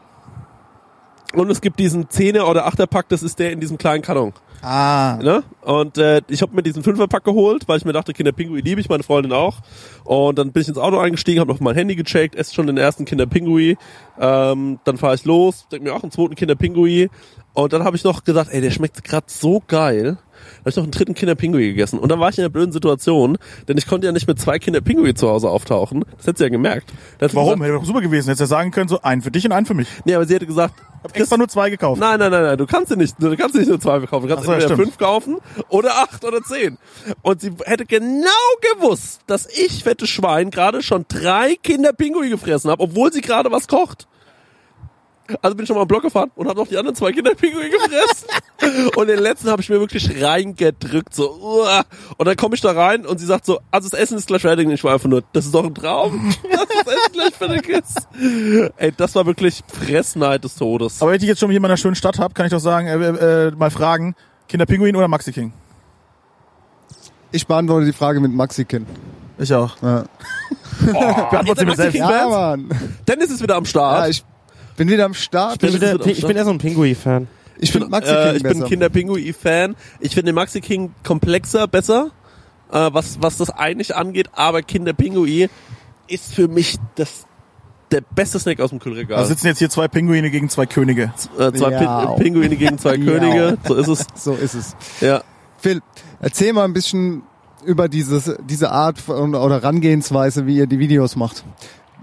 Und es gibt diesen Zehner- oder Achterpack, das ist der in diesem kleinen Karton. Ah. Ne? Und äh, ich habe mir diesen Fünferpack geholt, weil ich mir dachte, Kinderpingui liebe ich, meine Freundin auch. Und dann bin ich ins Auto eingestiegen, habe noch mein Handy gecheckt, esse schon den ersten Kinderpingui. Ähm, dann fahre ich los, denke mir auch einen zweiten Kinderpingui. Und dann habe ich noch gesagt, ey, der schmeckt gerade so geil. Da habe ich noch einen dritten Kinderpingui gegessen. Und dann war ich in einer blöden Situation, denn ich konnte ja nicht mit zwei Kinderpingui zu Hause auftauchen. Das hätte sie ja gemerkt. Da Warum? Gesagt, Hätte doch super gewesen. Hättest ja sagen können, so einen für dich und einen für mich. nee, aber sie hätte gesagt, Ich hab extra nur zwei gekauft. Nein, nein, nein, nein, du kannst sie nicht, du kannst nicht nur zwei kaufen. Du kannst Ach so, ja, entweder stimmt. fünf kaufen oder acht oder zehn. Und sie hätte genau gewusst, dass ich, fette Schwein, gerade schon drei Kinder Pinguin gefressen habe, obwohl sie gerade was kocht. Also bin ich schon mal am Block gefahren und habe noch die anderen zwei Kinder Pinguin gefressen. und den letzten habe ich mir wirklich reingedrückt, so. uah. Und dann komme ich da rein und sie sagt so, also das Essen ist gleich fertig. Und ich war einfach nur, das ist doch ein Traum, dass das Essen gleich fertig ist. Ey, das war wirklich Fressneid des Todes. Aber wenn ich jetzt schon hier in einer schönen Stadt habe, kann ich doch sagen, äh, äh, mal fragen, Kinderpinguin oder Maxi King? Ich beantworte die Frage mit Maxi-Kind. Ich auch. Ja. Beantworte sie mir Maxi selbst. King? ja? Mann. Dennis ist wieder am Start. Ja, ich bin wieder am Start. Ich bin, wieder, ich bin eher so ein Pinguin-Fan. Ich finde Maxi äh, King ich besser. bin Kinderpingui-Fan. Ich finde den Maxi King komplexer, besser, äh, was, was das eigentlich angeht, aber Kinderpingui ist für mich das, der beste Snack aus dem Kühlregal. Da sitzen jetzt hier zwei Pinguine gegen zwei Könige. äh, zwei Ja. Pin Pinguine gegen zwei Ja. Könige, so ist es. So ist es. Ja. Phil, erzähl mal ein bisschen über dieses, diese Art von, oder Herangehensweise, wie ihr die Videos macht.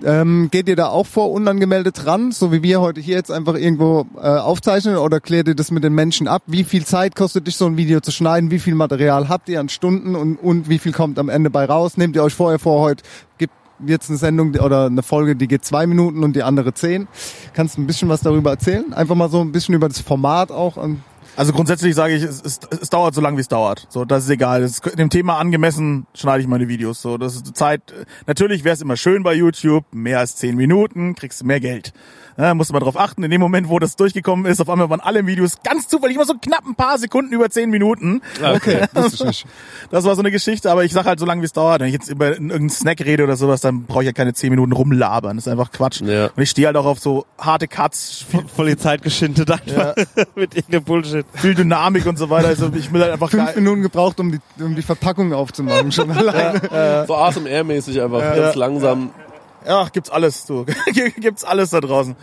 Ähm, geht ihr da auch vor unangemeldet ran, so wie wir heute hier jetzt einfach irgendwo äh, aufzeichnen oder klärt ihr das mit den Menschen ab? Wie viel Zeit kostet dich so ein Video zu schneiden? Wie viel Material habt ihr an Stunden und, und wie viel kommt am Ende bei raus? Nehmt ihr euch vorher vor, heute gibt jetzt eine Sendung oder eine Folge, die geht zwei Minuten und die andere zehn. Kannst du ein bisschen was darüber erzählen? Einfach mal so ein bisschen über das Format auch. Und Also grundsätzlich sage ich, es, es, es dauert so lange, wie es dauert. So, das ist egal. Das ist, dem Thema angemessen schneide ich meine Videos. So, das ist Zeit. Natürlich wäre es immer schön bei YouTube. Mehr als zehn Minuten kriegst du mehr Geld. Ja, musst du mal drauf achten. In dem Moment, wo das durchgekommen ist, auf einmal waren alle Videos ganz zufällig immer so knapp ein paar Sekunden über zehn Minuten. okay, wusste ich nicht. Das war so eine Geschichte, aber ich sag halt so lange, wie es dauert. Wenn ich jetzt über irgendeinen Snack rede oder sowas, dann brauche ich ja keine zehn Minuten rumlabern. Das ist einfach Quatsch. Ja. Und ich stehe halt auch auf so harte Cuts, Voll die Zeit geschindet einfach mit irgendeinem Bullshit. viel Dynamik und so weiter. Also ich will halt einfach Fünf. Minuten gebraucht, um die, um die Verpackung aufzumachen, schon alleine. So ASMR-mäßig einfach, ganz langsam. Ja, gibt's alles, du. gibt's alles da draußen.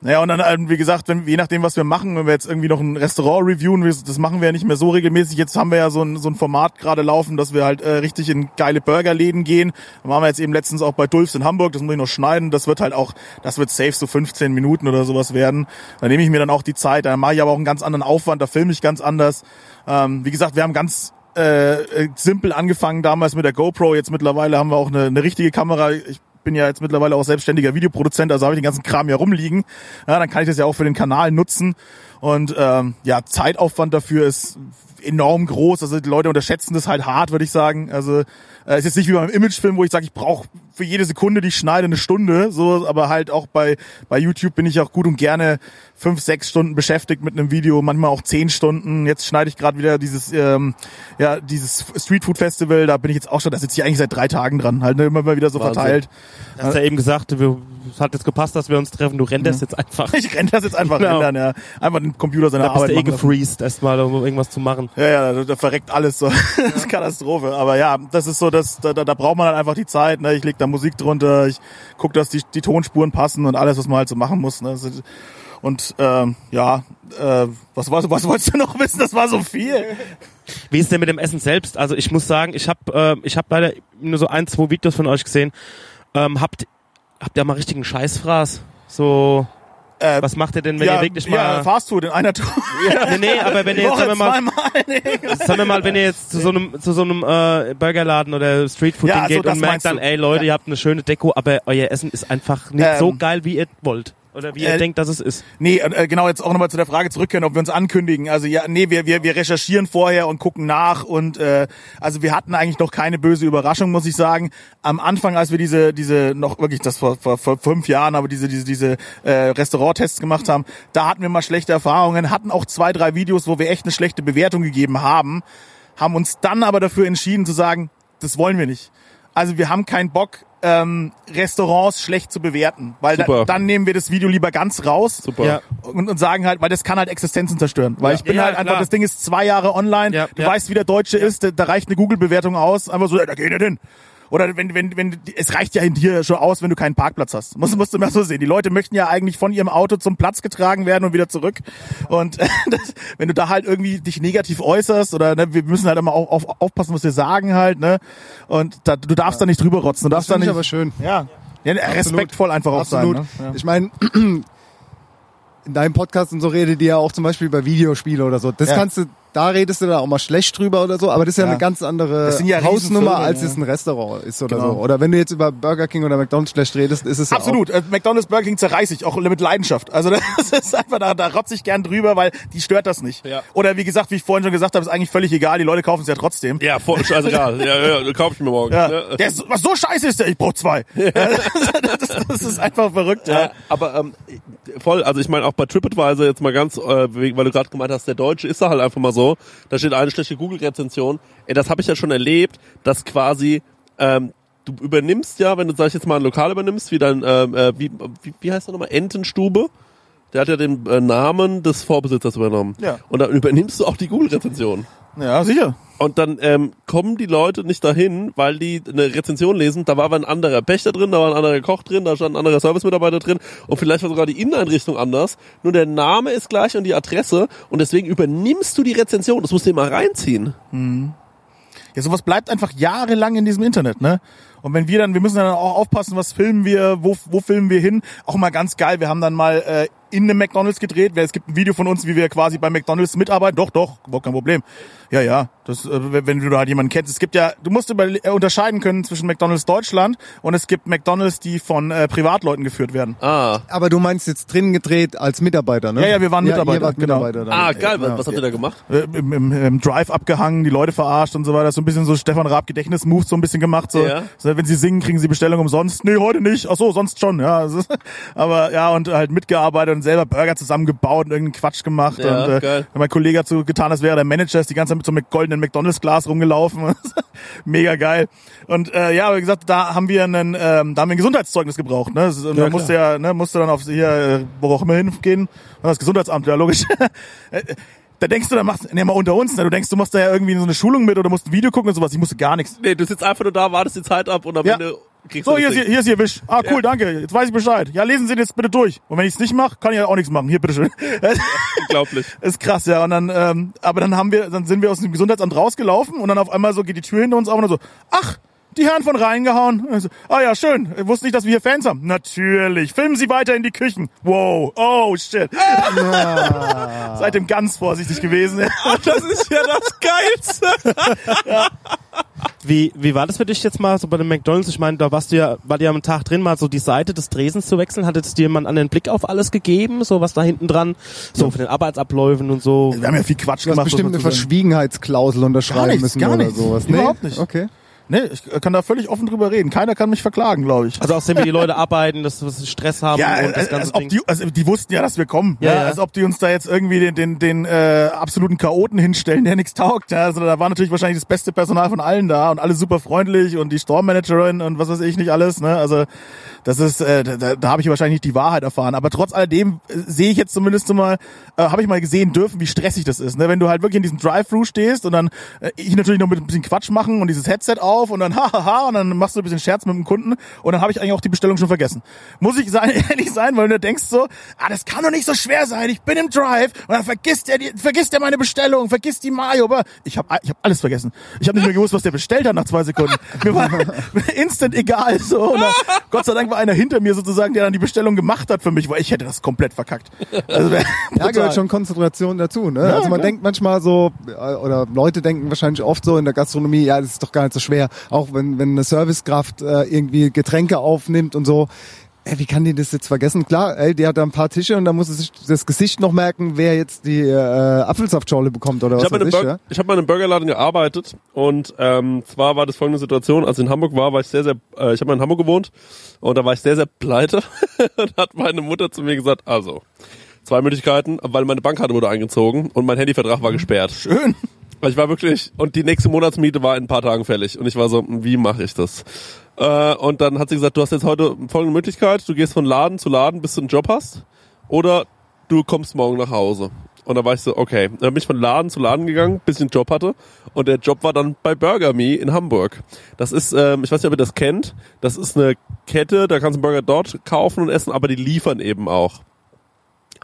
Naja, und dann, ähm, wie gesagt, wenn, je nachdem, was wir machen, wenn wir jetzt irgendwie noch ein Restaurant reviewen, das machen wir ja nicht mehr so regelmäßig. Jetzt haben wir ja so ein, so ein Format gerade laufen, dass wir halt äh, richtig in geile Burgerläden gehen. Da waren wir jetzt eben letztens auch bei Dulfs in Hamburg, das muss ich noch schneiden. Das wird halt auch, das wird safe so 15 Minuten oder sowas werden. Da nehme ich mir dann auch die Zeit, da mache ich aber auch einen ganz anderen Aufwand, da filme ich ganz anders. Ähm, wie gesagt, wir haben ganz äh, äh, simpel angefangen damals mit der GoPro. Jetzt mittlerweile haben wir auch eine, eine richtige Kamera. Ich bin ja jetzt mittlerweile auch selbstständiger Videoproduzent, also habe ich den ganzen Kram hier rumliegen. Ja, dann kann ich das ja auch für den Kanal nutzen. Und ähm, ja, Zeitaufwand dafür ist enorm groß. Also die Leute unterschätzen das halt hart, würde ich sagen. Also äh, ist jetzt nicht wie beim Imagefilm, wo ich sage, ich brauche für jede Sekunde, die ich schneide, eine Stunde. So, aber halt auch bei bei YouTube bin ich auch gut und gerne fünf, sechs Stunden beschäftigt mit einem Video, manchmal auch zehn Stunden. Jetzt schneide ich gerade wieder dieses ähm, ja dieses Street Food Festival. Da bin ich jetzt auch schon. Da sitze ich eigentlich seit drei Tagen dran. Halt ne, immer mal wieder so Wahnsinn. verteilt. Du hast ja eben gesagt, wir, es hat jetzt gepasst, dass wir uns treffen. Du renderst jetzt einfach. Ich renne das jetzt einfach Genau. ändern, ja. Einfach den Computer seine Da bist Arbeit du eh machen lassen. gefreezed erstmal, um irgendwas zu machen. Ja, ja, da, da verreckt alles so. Das ist Katastrophe. Aber ja, das ist so, dass da, da, da braucht man dann einfach die Zeit. Ne? Ich leg da Musik drunter, ich guck, dass die, die Tonspuren passen und alles, was man halt so machen muss. Ne? Und ähm, ja, äh, was, was, was wolltest du noch wissen? Das war so viel. Wie ist denn mit dem Essen selbst? Also ich muss sagen, ich habe äh, hab leider nur so ein, zwei Videos von euch gesehen. Ähm, habt, habt ihr mal richtigen Scheißfraß? So, Äh, was macht ihr denn, wenn ja, ihr wirklich ja, mal... Fastfood in einer Tour. nee, nee, aber wenn ihr jetzt, sagen wir mal. Nee. sagen wir mal, wenn ihr jetzt zu so einem, zu so einem äh, Burgerladen oder Streetfood Ja, so geht das und merkt dann, ey Leute, Ja. ihr habt eine schöne Deko, aber euer Essen ist einfach nicht Ähm, so geil, wie ihr wollt. Oder wie ihr äh, denkt, dass es ist. Nee, äh, genau, jetzt auch nochmal zu der Frage zurückkehren, ob wir uns ankündigen. Also ja, nee, wir, wir, wir recherchieren vorher und gucken nach und äh, also wir hatten eigentlich noch keine böse Überraschung, muss ich sagen. Am Anfang, als wir diese, diese, noch wirklich das vor, vor, vor fünf Jahren, aber diese, diese, diese äh, Restauranttests gemacht haben, da hatten wir mal schlechte Erfahrungen, hatten auch zwei, drei Videos, wo wir echt eine schlechte Bewertung gegeben haben, haben uns dann aber dafür entschieden zu sagen, das wollen wir nicht. Also wir haben keinen Bock, ähm, Restaurants schlecht zu bewerten, weil da, dann nehmen wir das Video lieber ganz raus Super. Ja. und, und sagen halt, weil das kann halt Existenzen zerstören. Weil ich bin Ja, halt einfach, klar. das Ding ist zwei Jahre online, Ja, du ja. weißt, wie der Deutsche ist, da, da reicht eine Google-Bewertung aus, einfach so, ja, da geht er hin. Oder wenn, wenn, wenn, es reicht ja in dir schon aus, wenn du keinen Parkplatz hast. Musst, musst du mal so sehen. Die Leute möchten ja eigentlich von ihrem Auto zum Platz getragen werden und wieder zurück. Und das, wenn du da halt irgendwie dich negativ äußerst oder ne, wir müssen halt immer auf, auf, aufpassen, was wir sagen halt, ne? Und da, du darfst da nicht drüber rotzen. Du darfst da finde nicht. ich aber schön. Ja. ja respektvoll einfach auch Absolut. sein. Ne? Ja. Ich meine, in deinem Podcast und so redet ihr ja auch zum Beispiel über Videospiele oder so. Das Ja. kannst du, da redest du da auch mal schlecht drüber oder so, aber das ist ja, Ja. eine ganz andere ja Hausnummer, als ja. es ein Restaurant ist oder Genau. so. Oder wenn du jetzt über Burger King oder McDonalds schlecht redest, ist es Absolut. Äh, McDonald's Burger King zerreiß ich, auch mit Leidenschaft. Also das ist einfach, da, da rotze ich gern drüber, weil die stört das nicht. Ja. Oder wie gesagt, wie ich vorhin schon gesagt habe, ist eigentlich völlig egal, die Leute kaufen es ja trotzdem. Ja, voll scheißegal. ja, ja, kauf ich mir morgen. Ja. Ja. Der ist, was so scheiße ist der, ich brauch zwei. das, das ist einfach verrückt, ja. Ja, aber ähm, voll, also ich meine auch bei TripAdvisor jetzt mal ganz, äh, wegen- weil du gerade gemeint hast, der Deutsche ist da halt einfach mal so, da steht eine schlechte Google-Rezension. Ey, das habe ich ja schon erlebt, dass quasi ähm, du übernimmst ja, wenn du, sag ich jetzt mal, ein Lokal übernimmst, wie dein, ähm, äh, wie, wie, wie heißt der nochmal, Entenstube? Der hat ja den äh, Namen des Vorbesitzers übernommen. Ja. Und dann übernimmst du auch die Google-Rezension. Ja, sicher. Und dann ähm, kommen die Leute nicht dahin, weil die eine Rezension lesen. Da war aber ein anderer Pächter drin, da war ein anderer Koch drin, da stand ein anderer Servicemitarbeiter drin und vielleicht war sogar die Inneneinrichtung anders. Nur der Name ist gleich und die Adresse und deswegen übernimmst du die Rezension. Das musst du dir mal reinziehen. Ja, sowas bleibt einfach jahrelang in diesem Internet, ne? Und wenn wir dann, wir müssen dann auch aufpassen, was filmen wir, wo, wo filmen wir hin. Auch mal ganz geil, wir haben dann mal äh, in einem McDonalds gedreht. Es gibt ein Video von uns, wie wir quasi bei McDonalds mitarbeiten. Doch, doch, überhaupt kein Problem. Ja, ja, das, äh, wenn du da halt jemanden kennst. Es gibt ja, du musst äh, unterscheiden können zwischen McDonalds Deutschland und es gibt McDonalds, die von äh, Privatleuten geführt werden. Ah, Aber du meinst jetzt drin gedreht als Mitarbeiter, ne? Ja, ja, wir waren Mitarbeiter, ihr wart genau. Mitarbeiter dann. ah geil, Ja. was, was habt ihr da gemacht? äh, im, im, im Drive abgehangen, die Leute verarscht und so weiter. So ein bisschen so Stefan Raab Gedächtnismoves so ein bisschen gemacht. So, Ja. so, wenn sie singen, kriegen sie Bestellung umsonst. Nee, heute nicht. Ach so, sonst schon. Ja, aber ja und halt mitgearbeitet und selber Burger zusammengebaut und irgendeinen Quatsch gemacht. Ja, und äh, geil. mein Kollege hat so getan, als wäre der Manager, ist die ganze Zeit mit so einem goldenen McDonalds-Glas rumgelaufen. Mega geil. Und äh, ja, wie gesagt, da haben wir einen, ähm, da haben wir ein Gesundheitszeugnis gebraucht. Ne? Und Ja, musste ja, ne, musste dann auf hier, äh, wo auch immer hingehen. Und das Gesundheitsamt, ja logisch. Da denkst du, da machst, nee, mal unter uns, ne? du denkst, du machst da ja irgendwie so eine Schulung mit oder musst ein Video gucken und sowas. Ich musste gar nichts. Nee, du sitzt einfach nur da, wartest die Zeit ab und am Ja. Ende So, hier ist, hier ist Ihr Wisch. Ah, cool, danke. Jetzt weiß ich Bescheid. Ja, lesen Sie das bitte durch. Und wenn ich es nicht mache, kann ich ja auch nichts machen. Hier, bitteschön. Unglaublich. ist krass, ja. Und dann, ähm, aber dann haben wir, dann sind wir aus dem Gesundheitsamt rausgelaufen und dann auf einmal so geht die Tür hinter uns auf und dann so, ach, die Herren von reingehauen. So, ah ja, schön. Ich wusste nicht, dass wir hier Fans haben. Natürlich. Filmen Sie weiter in die Küchen. Wow. Oh, shit. Seitdem ganz vorsichtig gewesen. Das ist ja das Geilste. Wie, wie war das für dich jetzt mal so bei den McDonalds? Ich meine, da warst du ja, war dir ja am Tag drin, mal so die Seite des Dresens zu wechseln. Hat es dir jemand einen Blick auf alles gegeben? So was da hinten dran? So von den Arbeitsabläufen und so? Wir haben ja viel Quatsch Du hast gemacht. bestimmt eine muss man sagen. Verschwiegenheitsklausel unterschreiben Gar nichts, müssen gar oder nichts. sowas. Überhaupt nicht. Okay. Nee, ich kann da völlig offen drüber reden. Keiner kann mich verklagen, glaube ich. Also auch sehen, wie die Leute arbeiten, dass sie Stress haben Ja, und das als, ganze als ob Ding. die, also die wussten ja, dass wir kommen. Ja, Ja, ja. Als ob die uns da jetzt irgendwie den, den, den äh, absoluten Chaoten hinstellen, der nichts taugt. Ja, also da war natürlich wahrscheinlich das beste Personal von allen da und alle super freundlich und die Stormmanagerin und was weiß ich nicht alles. Ne? Also das ist, äh, da, da, habe ich wahrscheinlich nicht die Wahrheit erfahren. Aber trotz alledem äh, sehe ich jetzt zumindest mal, äh, habe ich mal gesehen dürfen, wie stressig das ist. Ne? Wenn du halt wirklich in diesem Drive-Thru stehst und dann äh, ich natürlich noch mit ein bisschen Quatsch machen und dieses Headset auf auf und dann hahaha und dann machst du ein bisschen Scherz mit dem Kunden und dann habe ich eigentlich auch die Bestellung schon vergessen. Muss ich sein, ehrlich sein, weil du denkst so, ah, das kann doch nicht so schwer sein. Ich bin im Drive und dann vergisst er die, vergisst er meine Bestellung, vergisst die Mayo, aber ich habe ich hab alles vergessen. Ich habe nicht mehr gewusst, was der bestellt hat nach zwei Sekunden. Mir war instant egal so. Und dann, Gott sei Dank war einer hinter mir sozusagen, der dann die Bestellung gemacht hat für mich, weil ich hätte das komplett verkackt. Also, Ja, gehört schon Konzentration dazu. Ne? Ja, also man klar. denkt manchmal so, äh, oder Leute denken wahrscheinlich oft so in der Gastronomie, ja, das ist doch gar nicht so schwer. Auch wenn, wenn eine Servicekraft äh, irgendwie Getränke aufnimmt und so. Ey, wie kann die das jetzt vergessen? Klar, ey, die hat da ein paar Tische und da muss sie sich das Gesicht noch merken, wer jetzt die äh, Apfelsaftschorle bekommt oder Ich was habe weiß ich. Ja? ich hab mal in einem Burgerladen gearbeitet und ähm, zwar war das folgende Situation, als ich in Hamburg war, war ich sehr, sehr, äh, ich habe mal in Hamburg gewohnt und da war ich sehr, sehr pleite und hat meine Mutter zu mir gesagt, also, zwei Möglichkeiten, weil meine Bankkarte wurde eingezogen und mein Handyvertrag war gesperrt. Schön. Ich war wirklich, und die nächste Monatsmiete war in ein paar Tagen fällig. Und ich war so, wie mache ich das? Äh, und dann hat sie gesagt, du hast jetzt heute folgende Möglichkeit, du gehst von Laden zu Laden, bis du einen Job hast, oder du kommst morgen nach Hause. Und da war ich so, okay. Dann bin ich von Laden zu Laden gegangen, bis ich einen Job hatte. Und der Job war dann bei Burger Me in Hamburg. Das ist, ähm, ich weiß nicht, ob ihr das kennt, das ist eine Kette, da kannst du einen Burger dort kaufen und essen, aber die liefern eben auch.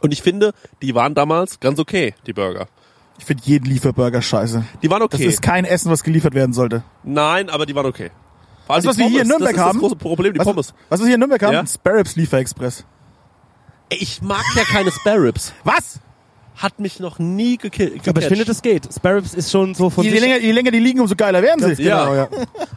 Und ich finde, die waren damals ganz okay, die Burger. Ich finde jeden Lieferburger scheiße. Die waren Das okay. ist kein Essen, was geliefert werden sollte. Nein, aber die waren okay. Du, was die wir hier in Nürnberg das ist haben? das große Problem, die was, Pommes. Was wir hier in Nürnberg haben? Ja? Sparrows Lieferexpress. Ey, Ich mag ja keine Spare Ribs. Was? Hat mich noch nie gekillt. Aber ich finde, das geht. Sparrows ist schon so von Je sich länger, je länger die liegen, umso geiler werden sie. Ja. ja.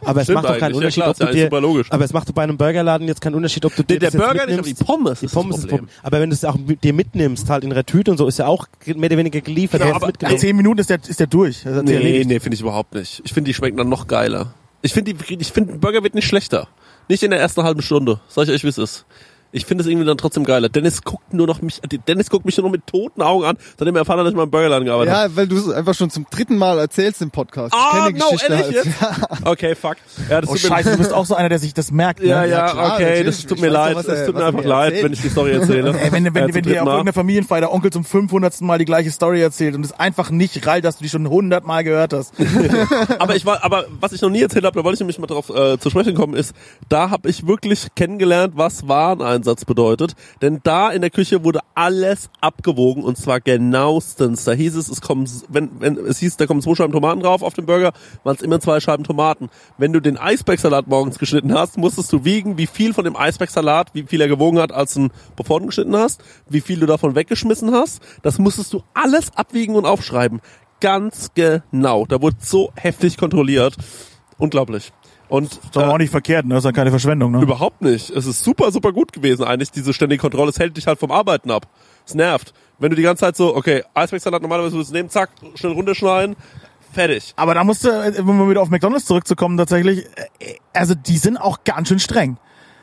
Aber es Stimmt macht doch keinen eigentlich, ja Unterschied, klar, ob ist du dir, super logisch. aber es macht doch bei einem Burgerladen jetzt keinen Unterschied, ob du dir Nee, der das jetzt Burger nicht, aber mitnimmst. die Pommes Die ist Pommes ist das Problem. Problem. Aber wenn du es auch mit dir mitnimmst, halt in der Tüte und so, ist ja auch mehr oder weniger geliefert. Genau, aber- Nach mitgenommen? zehn Minuten ist der, ist der durch. Sich Nee, erledigt. nee, finde ich überhaupt nicht. Ich finde, die schmecken dann noch geiler. Ich finde, ich finde, ein Burger wird nicht schlechter. Nicht in der ersten halben Stunde. Sag ich euch, wie es ist. Ich finde es irgendwie dann trotzdem geiler. Dennis guckt nur noch mich, Dennis guckt mich nur noch mit toten Augen an, seitdem er erfahren hat, dass ich mal im Burgerladen gearbeitet habe. Ja, weil du es einfach schon zum dritten Mal erzählst im Podcast. Ah, die no, Geschichte ehrlich halt. jetzt? Okay, fuck. Ja, das Oh scheiße, du bist auch so einer, der sich das merkt. Ja, ne? ja, klar, okay, natürlich. das tut mir leid. was Es er- tut mir einfach mir leid, wenn ich die Story erzähle. Ey, wenn, wenn, Ja, wenn, wenn dir auf irgendeiner Familienfeier der Onkel zum 500. Mal die gleiche Story erzählt und es einfach nicht reilt, dass du die schon 100 Mal gehört hast. aber ich war, aber was ich noch nie erzählt habe, da wollte ich nämlich mal drauf äh, zu sprechen kommen, ist, da habe ich wirklich kennengelernt, was Wareneinsatz bedeutet. Denn da in der Küche wurde alles abgewogen und zwar genauestens. Da hieß es, es kommen, wenn, wenn es hieß, da kommen zwei Scheiben Tomaten drauf auf dem Burger, waren es immer zwei Scheiben Tomaten. Wenn du den Eisbergsalat morgens geschnitten hast, musstest du wiegen, wie viel von dem Eisbergsalat, wie viel er gewogen hat, als du bevor du geschnitten hast, wie viel du davon weggeschmissen hast. Das musstest du alles abwiegen und aufschreiben. Ganz genau. Da wurde so heftig kontrolliert. Unglaublich. Und Ist doch auch nicht verkehrt, ne? Das ist ja keine Verschwendung, ne? Überhaupt nicht. Es ist super, super gut gewesen eigentlich, diese ständige Kontrolle. Es hält dich halt vom Arbeiten ab. Es nervt. Wenn du die ganze Zeit so, okay, Eisbergsalat normalerweise würdest du nehmen, zack, schnell runterschneiden, fertig. Aber da musste, äh, um mal wieder auf McDonalds zurückzukommen, tatsächlich, äh, also die sind auch ganz schön streng.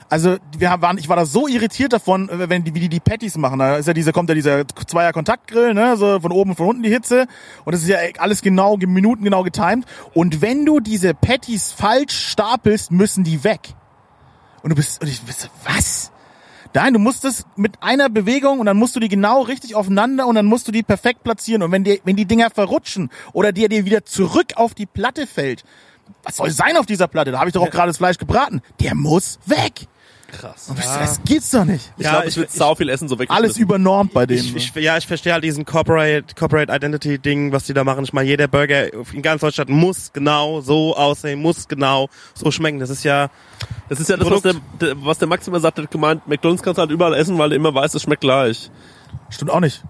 Also wir haben- waren, ich war da so irritiert davon, äh, wenn die, wie die die Patties machen. Da ist ja dieser, kommt ja dieser Zweier Kontaktgrill, ne, so von oben und von unten die Hitze. Und das ist ja alles genau, Minuten genau getimed. Und wenn du diese Patties falsch stapelst, müssen die weg. Und du bist, und ich bist, was? Nein, du musst es mit einer Bewegung und dann musst du die genau richtig aufeinander und dann musst du die perfekt platzieren. Und wenn die, wenn die Dinger verrutschen oder dir dir wieder zurück auf die Platte fällt, was soll sein auf dieser Platte? Da habe ich doch auch gerade das Fleisch gebraten. Der muss weg. Krass. Und so, Das gibt's doch nicht. Ich Ja, glaube, ich- ich würde sau viel Essen so weg. Alles übernormt bei denen. Ich, ich, ja, ich verstehe halt diesen Corporate, Corporate Identity Ding, was die da machen. Ich meine, jeder Burger in ganz Deutschland muss genau so aussehen, muss genau so schmecken. Das ist ja, Das ist ja das, was der, der, was der Max immer sagt, hat gemeint, McDonalds kannst du halt überall essen, weil du immer weißt, es schmeckt gleich. Stimmt auch nicht.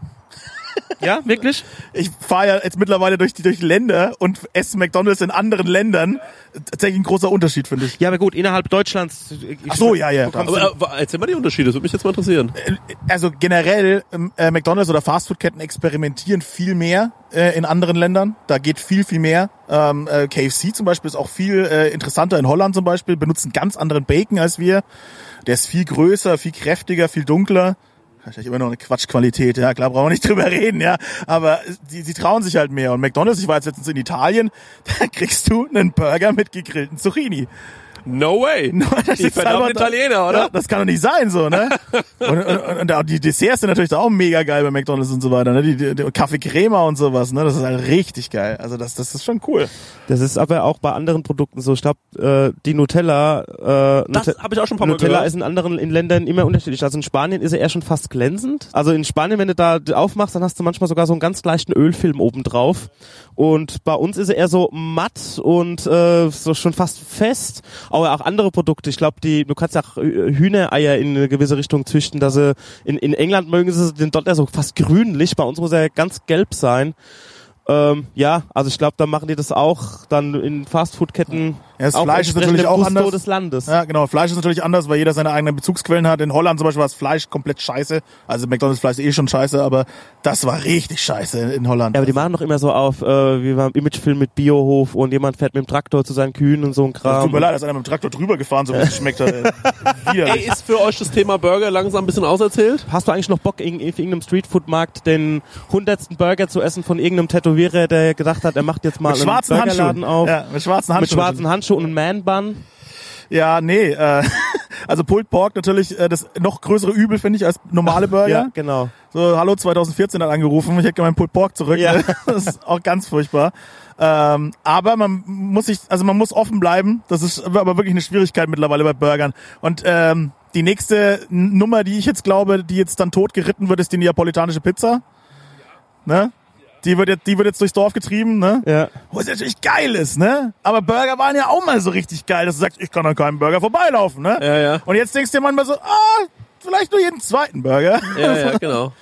Ja, wirklich? Ich fahre ja jetzt mittlerweile durch die durch Länder und esse McDonalds in anderen Ländern. Tatsächlich ein großer Unterschied, finde ich. Ja, aber gut, innerhalb Deutschlands. ich- Ach so, ja, ja. bekommst Aber äh, erzähl mal die Unterschiede, das würde mich jetzt mal interessieren. also generell ähm, äh, McDonalds oder Fastfood-Ketten experimentieren viel mehr äh, in anderen Ländern. Da geht viel, viel mehr. Ähm, äh, KFC zum Beispiel ist auch viel äh, interessanter in Holland zum Beispiel, benutzen ganz anderen Bacon als wir. Der ist viel größer, viel kräftiger, viel dunkler. Wahrscheinlich immer noch eine Quatschqualität, ja klar, brauchen wir nicht drüber reden, ja. Aber sie, sie trauen sich halt mehr. Und McDonalds, ich war jetzt letztens in Italien, da kriegst du einen Burger mit gegrillten Zucchini. No way. Die verdammten Italiener, oder? Ja, das kann doch nicht sein, so, ne? und, und, und auch die Desserts sind natürlich auch mega geil bei McDonalds und so weiter, ne? Die, die, die Kaffee Crema und sowas, ne? Das ist halt richtig geil. Also das, das ist schon cool. Das ist aber auch bei anderen Produkten so. Ich glaube, äh, die Nutella, äh, Das Nute- hab ich auch schon ein paar Mal Nutella gehört. ist in anderen in Ländern immer unterschiedlich. Also in Spanien ist er eher schon fast glänzend. Also in Spanien, wenn du da aufmachst, dann hast du manchmal sogar so einen ganz leichten Ölfilm oben drauf. Und bei uns ist er eher so matt und äh, so schon fast fest. Aber auch andere Produkte. Ich glaube, die du kannst auch äh, Hühnereier in eine gewisse Richtung züchten. Dass sie in, in England mögen sie den dort eher so fast grünlich. Bei uns muss er ganz gelb sein. Ähm, ja, also ich glaube, da machen die das auch dann in Fastfood-Ketten. Ja, das auch Fleisch ist natürlich auch Gusto anders. des Landes. Ja, genau. Fleisch ist natürlich anders, weil jeder seine eigenen Bezugsquellen hat. In Holland zum Beispiel war das Fleisch komplett scheiße. Also McDonalds Fleisch ist eh schon scheiße, aber das war richtig scheiße in Holland. Ja, aber die machen doch immer so auf, äh, wie beim Imagefilm mit Biohof und jemand fährt mit dem Traktor zu seinen Kühen und so ein Das Kram. tut mir leid, da ist einer mit dem Traktor drüber gefahren, so wie es schmeckt. Ey. Widerlich. Ey, ist für euch das Thema Burger langsam ein bisschen auserzählt? Hast du eigentlich noch Bock, in, in irgendeinem Streetfood-Markt den hundertsten Burger zu essen von irgendeinem Tätowierer, der gedacht hat, er macht jetzt mal Mit einen schwarzen Burgerladen Handschuhen. auf? Ja, mit schwarzen Handschuhen. Mit schwarzen Handschuhen und einen Man-Bun? Ja, nee. Äh, also Pulled Pork natürlich äh, das noch größere Übel, finde ich, als normale Burger. Ja, genau. So, hallo 2014 hat angerufen, ich hätte meinen Pulled Pork zurück. Ja. Das ist auch ganz furchtbar. Ähm, aber man muss sich, also man muss offen bleiben. Das ist aber wirklich eine Schwierigkeit mittlerweile bei Burgern. Und ähm, die nächste Nummer, die ich jetzt glaube, die jetzt dann tot geritten wird, ist die neapolitanische Pizza. Ne? Die wird jetzt, die wird jetzt durchs Dorf getrieben, ne? Ja. Was natürlich geil ist, ne? Aber Burger waren ja auch mal so richtig geil, dass du sagst, ich kann an keinem Burger vorbeilaufen, ne? Ja, ja. Und jetzt denkst du dir manchmal so, ah, vielleicht nur jeden zweiten Burger. Ja, ja, genau.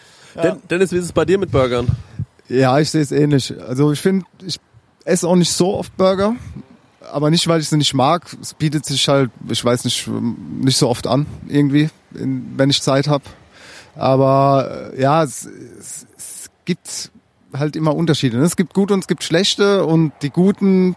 Den, Dennis, wie ist es bei dir mit Burgern? Ja, ich sehe es ähnlich. Also ich finde, ich esse auch nicht so oft Burger, aber nicht, weil ich sie nicht mag. Es bietet sich halt, ich weiß nicht, nicht so oft an, irgendwie, in, wenn ich Zeit habe. Aber äh, ja, es, es, es gibt halt immer Unterschiede. ne? Es gibt gute und es gibt schlechte und die guten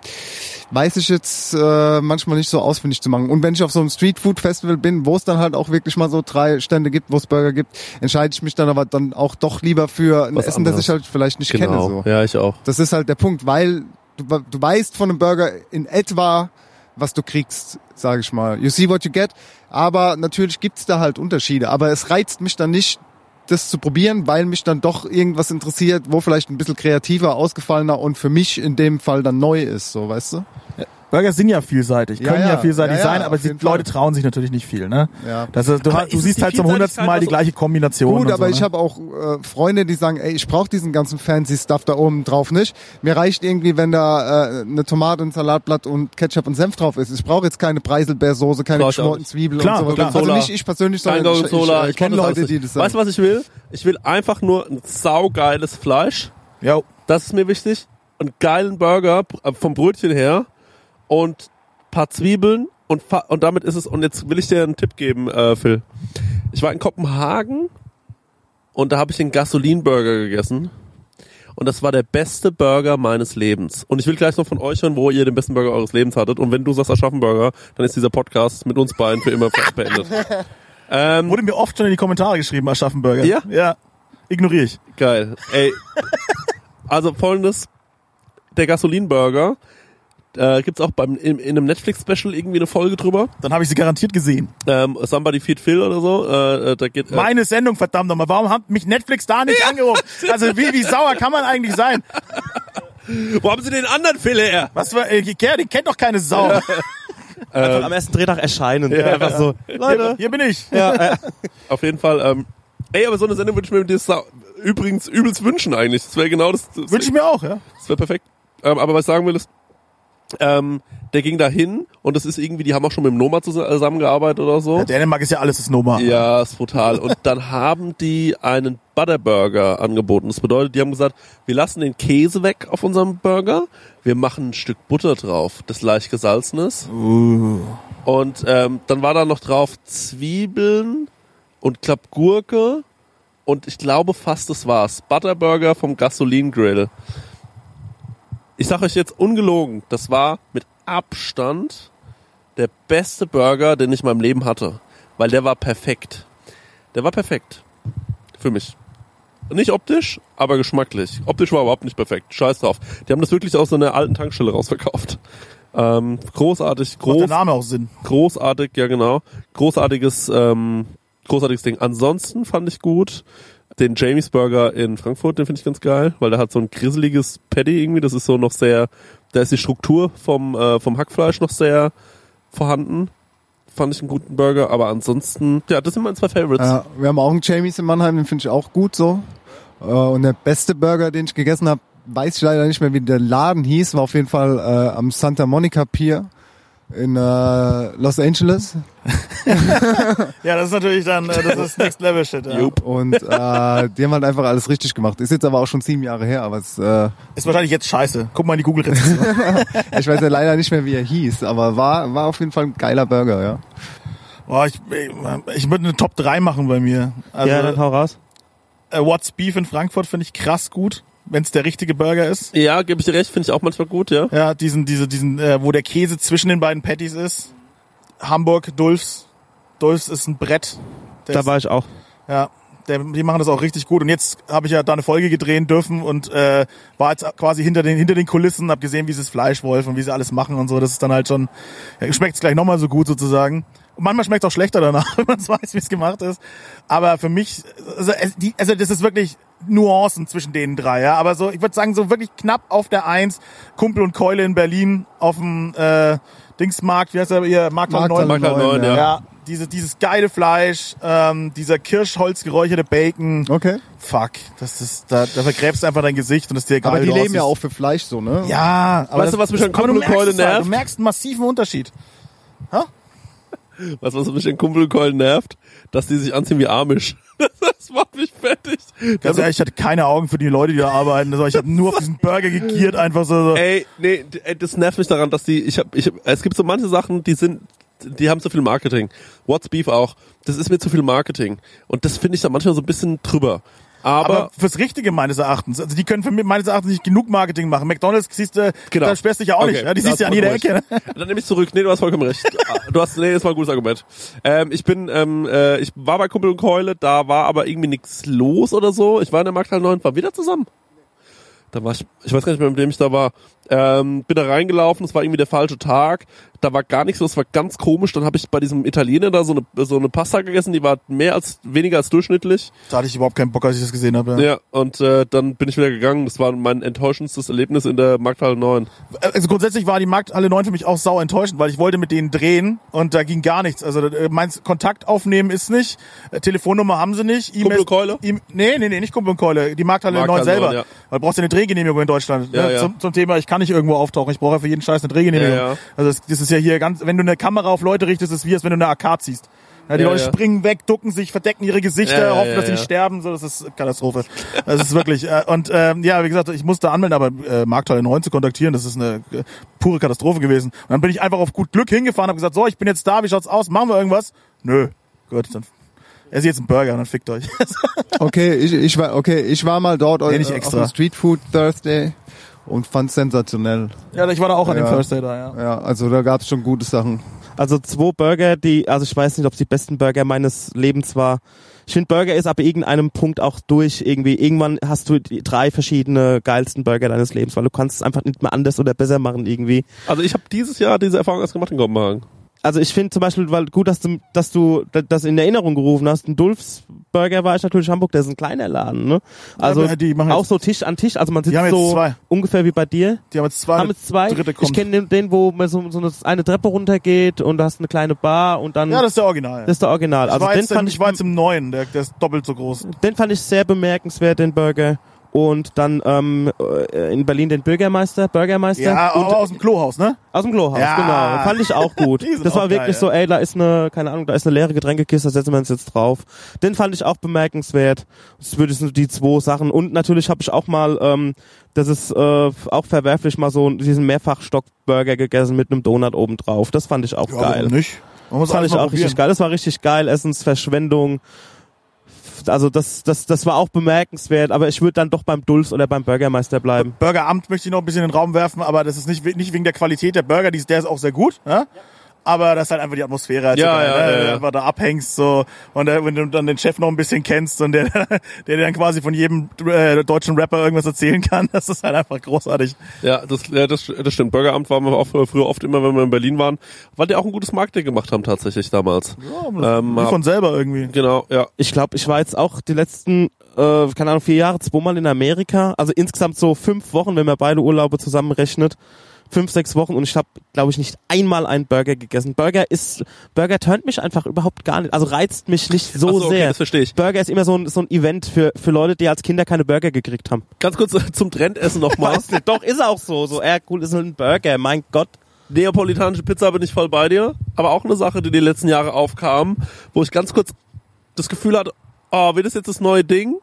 weiß ich jetzt äh, manchmal nicht so ausfindig zu machen. Und wenn ich auf so einem Streetfood-Festival bin, wo es dann halt auch wirklich mal so drei Stände gibt, wo es Burger gibt, entscheide ich mich dann aber dann auch doch lieber für ein Was Essen, das anderes. ich halt vielleicht nicht kenne. So. Ja, ich auch. Das ist halt der Punkt, weil du, du weißt von einem Burger in etwa, was du kriegst, sage ich mal. You see what you get. Aber natürlich gibt's da halt Unterschiede. Aber es reizt mich dann nicht, das zu probieren, weil mich dann doch irgendwas interessiert, wo vielleicht ein bisschen kreativer, ausgefallener und für mich in dem Fall dann neu ist, so weißt du? Burger sind ja vielseitig, Ja, können ja, ja. vielseitig Ja, ja, sein, aber die Leute Fall. trauen sich natürlich nicht viel, ne? Ja. Das ist, du, hast- du siehst halt zum hundertsten Mal die gleiche Kombination. Gut, und aber so, ich ne? habe auch äh, Freunde, die sagen, ey, ich brauche diesen ganzen fancy Stuff da oben drauf nicht. Mir reicht irgendwie, wenn da äh, eine Tomate, ein Salatblatt und Ketchup und Senf drauf ist. Ich brauche jetzt keine Preiselbeersoße, keine ich geschmorten. Zwiebeln Klar, und sowas. klar. Also nicht ich persönlich, sondern ich, ich, ich, Ich kenne Leute, die das sagen. Weißt du, was ich will? Ich will einfach nur ein saugeiles Fleisch. Jo. Das ist mir wichtig. Einen geilen Burger äh, vom Brötchen her und paar Zwiebeln und, und damit ist es. Und jetzt will ich dir einen Tipp geben, äh, Phil. Ich war in Kopenhagen und da habe ich einen Gasolinburger gegessen. Und das war der beste Burger meines Lebens. Und ich will gleich noch von euch hören, wo ihr den besten Burger eures Lebens hattet. Und wenn du sagst Aschaffenburger, dann ist dieser Podcast mit uns beiden für immer beendet. Ähm, Wurde mir oft schon in die Kommentare geschrieben, Aschaffenburger. Ja? Ja. Ignoriere ich. Geil. Ey. Also folgendes. Der Gasolinburger. Äh, gibt's auch beim, in, in einem Netflix-Special irgendwie eine Folge drüber. Dann habe ich sie garantiert gesehen. Ähm, Somebody Feed Phil oder so. Äh, äh, da geht, äh, Meine Sendung, verdammt nochmal. Warum hat mich Netflix da nicht angerufen? Also wie, wie sauer kann man eigentlich sein? wo haben sie den anderen Phil her? Was war, äh, die kennt doch keine Sau. Einfach am ersten Drehtag erscheinen. Einfach so, Leute. Hier bin ich. Auf jeden Fall. Ähm, ey, aber so eine Sendung würde ich mir mit dir übrigens übelst wünschen eigentlich. Das wäre genau das. Das, Wünsche ich mir auch, ja. das wäre perfekt. Ähm, aber was ich sagen will ist, ähm, der ging da hin und das ist irgendwie, die haben auch schon mit dem Noma zusammengearbeitet oder so. ja. Dänemark ist ja alles das Noma. Ja, ist brutal. Und dann haben die einen Butterburger angeboten. Das bedeutet, die haben gesagt, wir lassen den Käse weg auf unserem Burger, wir machen ein Stück Butter drauf, das leicht gesalzen ist. Und ähm, dann war da noch drauf Zwiebeln und glaub Gurke und ich glaube fast das war's. Butterburger vom Gasolin Grill. Ich sag euch jetzt ungelogen, das war mit Abstand der beste Burger, den ich in meinem Leben hatte. Weil der war perfekt. Der war perfekt. Für mich. Nicht optisch, aber geschmacklich. Optisch war überhaupt nicht perfekt. Scheiß drauf. Die haben das wirklich aus so einer alten Tankstelle rausverkauft. Ähm, großartig, Macht groß, der Name auch Sinn. großartig, ja genau. Großartiges, ähm, großartiges Ding. Ansonsten fand ich gut den Jamies Burger in Frankfurt, den finde ich ganz geil, weil der hat so ein grisseliges Patty irgendwie, das ist so noch sehr, da ist die Struktur vom, äh, vom Hackfleisch noch sehr vorhanden. Fand ich einen guten Burger, aber ansonsten, ja, das sind meine zwei Favorites. Ja, wir haben auch einen Jamies in Mannheim, den finde ich auch gut so. Äh, Und der beste Burger, den ich gegessen habe, weiß ich leider nicht mehr, wie der Laden hieß, war auf jeden Fall äh, am Santa Monica Pier in äh, Los Angeles. Ja, das ist natürlich dann, äh, das ist Next Level Shit. Ja. Und äh, die haben halt einfach alles richtig gemacht. Ist jetzt aber auch schon sieben Jahre her, aber es, äh, Ist wahrscheinlich jetzt scheiße. Guck mal in die Google-Rezension. ich weiß ja leider nicht mehr, wie er hieß, aber war, war auf jeden Fall ein geiler Burger, ja. Boah, ich, ich, ich würde eine Top 3 machen bei mir. Also, ja, dann hau raus. äh, What's Beef in Frankfurt finde ich krass gut, wenn es der richtige Burger ist. Ja, gebe ich dir recht, finde ich auch manchmal gut, ja. Ja, diesen, diese, diesen, äh, wo der Käse zwischen den beiden Patties ist. Hamburg, Dulfs. Dulfs ist ein Brett. Der Da ist, war ich auch. ja, der, die machen das auch richtig gut. Und jetzt habe ich ja da eine Folge gedrehen dürfen und äh, war jetzt quasi hinter den hinter den Kulissen, hab gesehen, wie sie es Fleischwolf und wie sie alles machen und so. Das ist dann halt schon, ja, schmeckt gleich nochmal so gut sozusagen. Und manchmal schmeckt es auch schlechter danach, wenn man weiß, wie es gemacht ist. Aber für mich, also, es- die, also das ist wirklich Nuancen zwischen den drei, ja. Aber so, ich würde sagen, so wirklich knapp auf der Eins, Kumpel und Keule in Berlin auf dem äh, Dingsmarkt, wie heißt der hier? Markthalle Markthalle 9. Markthalle neun, 9, ja. Ja, diese, dieses geile Fleisch, ähm, dieser Kirschholz geräucherte Bacon. Okay. Fuck, das ist, da, da vergräbst du einfach dein Gesicht und das ist dir egal. Aber die leben ja auch für Fleisch so, ne? Ja, aber Weißt du, was mich an Kumpel und Keule halt, nervt? Du merkst einen massiven Unterschied. Was, was mich an Kumpel und Keulen nervt, dass die sich anziehen wie Amish. Das macht mich fertig. Ganz ehrlich, ich hatte keine Augen für die Leute, die da arbeiten. Also ich habe nur auf diesen Burger gegiert, einfach so. so. Ey, nee, das nervt mich daran, dass die, ich hab, ich hab, es gibt so manche Sachen, die sind, die haben zu viel Marketing. What's Beef auch. Das ist mir zu viel Marketing. Und das finde ich dann manchmal so ein bisschen drüber. Aber, Aber fürs Richtige meines Erachtens. Also die können für mich meines Erachtens nicht genug Marketing machen. McDonalds siehst du, Genau. da sperrst du dich ja auch Okay, nicht. Ja, die da siehst du an jeder Ecke. recht. Dann nehme ich zurück. Nee, du hast vollkommen recht. Du hast, nee, das war ein gutes Argument. Ähm, ich bin, ähm, äh, ich war bei Kumpel und Keule, da war aber irgendwie nichts los oder so. Ich war in der Markthalle 9, war wieder zusammen. Da war ich, ich weiß gar nicht mehr, mit wem ich da war. Ähm, bin da reingelaufen, es war irgendwie der falsche Tag. Da war gar nichts es war ganz komisch. Dann habe ich bei diesem Italiener da so eine, so eine Pasta gegessen, die war mehr als, weniger als durchschnittlich. Da hatte ich überhaupt keinen Bock, als ich das gesehen habe. Ja, und äh, dann bin ich wieder gegangen. Das war mein enttäuschendstes Erlebnis in der Markthalle 9. Also grundsätzlich war die Markthalle 9 für mich auch sau enttäuschend, weil ich wollte mit denen drehen und da ging gar nichts. Also äh, meinst Kontakt aufnehmen ist nicht, äh, Telefonnummer haben sie nicht. Kumpel und Keule? E nee, nee, nee, nicht Kumpel und Keule, die Markthalle, Markthalle 9 selber. 9, ja. Weil du brauchst ja eine Drehgenehmigung in Deutschland. Ja, ne? ja. Zum, zum Thema, ich kann nicht irgendwo auftauchen, ich brauche ja für jeden Scheiß eine Drehgenehmigung. Ja, ja. Also das, das ist ja hier ganz, wenn du eine Kamera auf Leute richtest, ist es wie, als wenn du eine AK ziehst. Ja, die Ja, Leute ja. springen weg, ducken sich, verdecken ihre Gesichter, hoffen, ja, dass sie nicht sterben. So, das ist Katastrophe. Das ist wirklich. Äh, und ähm, ja, wie gesagt, ich musste anmelden, aber äh, Markthalle 9 zu kontaktieren, das ist eine äh, pure Katastrophe gewesen. Und dann bin ich einfach auf gut Glück hingefahren, habe gesagt, so, ich bin jetzt da, wie schaut's aus? Machen wir irgendwas? Nö. Gut, dann ess jetzt einen Burger und dann fickt euch. Okay, ich, ich war, okay, ich war mal dort Nee, äh, nicht auf extra. dem Street Food Thursday und fand's sensationell. ja, ich war da auch an dem Ja. Thursday da, ja. Ja, also da gab's schon gute Sachen. Also zwei Burger, die, also ich weiß nicht, ob es die besten Burger meines Lebens war. Ich finde, Burger ist ab irgendeinem Punkt auch durch irgendwie. Irgendwann hast du die drei verschiedene geilsten Burger deines Lebens, weil du kannst es einfach nicht mehr anders oder besser machen irgendwie. Also ich habe dieses Jahr diese Erfahrung erst gemacht in Kopenhagen. Also ich finde zum Beispiel, weil gut, dass du, dass du das in Erinnerung gerufen hast. Ein Dulfs Burger war ich natürlich in Hamburg, der ist ein kleiner Laden, ne? Also machen auch so Tisch an Tisch, also man sitzt Die haben jetzt so zwei. ungefähr wie bei dir. Die haben jetzt zwei. haben jetzt zwei. Dritte Ich kenne den, den, wo man so, so eine, Treppe runtergeht und du hast eine kleine Bar und dann ja, das ist der Original. das ist der Original. ich Also den fand ich ich war jetzt im neuen, der, der ist doppelt so groß. den fand ich sehr bemerkenswert, den Burger. Und dann ähm, äh, in Berlin den Bürgermeister, Bürgermeister. Ja, und aus dem Klohaus, ne? aus dem Klohaus, Ja. genau. Fand ich auch gut. Sind Das war wirklich geil, so, ey, da ist eine, keine Ahnung, da ist eine leere Getränkekiste, da setzen wir uns jetzt drauf. Den fand ich auch bemerkenswert. Das würde so die zwei Sachen. Und natürlich habe ich auch mal, ähm, das ist äh, auch verwerflich, mal so diesen Mehrfachstock-Burger gegessen mit einem Donut oben drauf. Das fand ich auch Ja, geil. nicht? Das fand ich auch richtig probieren. geil. Das war richtig geil. Essensverschwendung. Also das, das, das war auch bemerkenswert, aber ich würde dann doch beim Dulz oder beim Bürgermeister bleiben. Burgeramt möchte ich noch ein bisschen in den Raum werfen, aber das ist nicht, nicht wegen der Qualität der Burger, die ist, der ist auch sehr gut. Ja? Aber das ist halt einfach die Atmosphäre, halt Ja, ja, ne? ja, Wenn ja. du einfach da abhängst so und äh, wenn du dann den Chef noch ein bisschen kennst und der, der dir dann quasi von jedem äh, deutschen Rapper irgendwas erzählen kann, das ist halt einfach großartig. Ja, das, ja, das, das stimmt. Bürgeramt waren wir auch früher oft immer, wenn wir in Berlin waren, weil die auch ein gutes Marketing gemacht haben tatsächlich damals. ähm, Wie hab- von selber irgendwie. genau, ja. Ich glaube, ich war jetzt auch die letzten, äh, keine Ahnung, vier Jahre zweimal in Amerika. Also insgesamt so fünf Wochen, wenn man beide Urlaube zusammenrechnet. Fünf, sechs Wochen und ich habe, glaube ich, nicht einmal einen Burger gegessen. Burger ist, Burger turnt mich einfach überhaupt gar nicht, also reizt mich nicht so, so, okay, sehr. das verstehe ich. Burger ist immer so ein, so ein Event für, für Leute, die als Kinder keine Burger gekriegt haben. Ganz kurz zum Trendessen nochmal. Doch, ist auch so. So, ja, cool, ist ein Burger, mein Gott. Neapolitanische Pizza bin ich voll bei dir. Aber auch eine Sache, die die letzten Jahre aufkam, wo ich ganz kurz das Gefühl hatte, oh, wird das jetzt das neue Ding?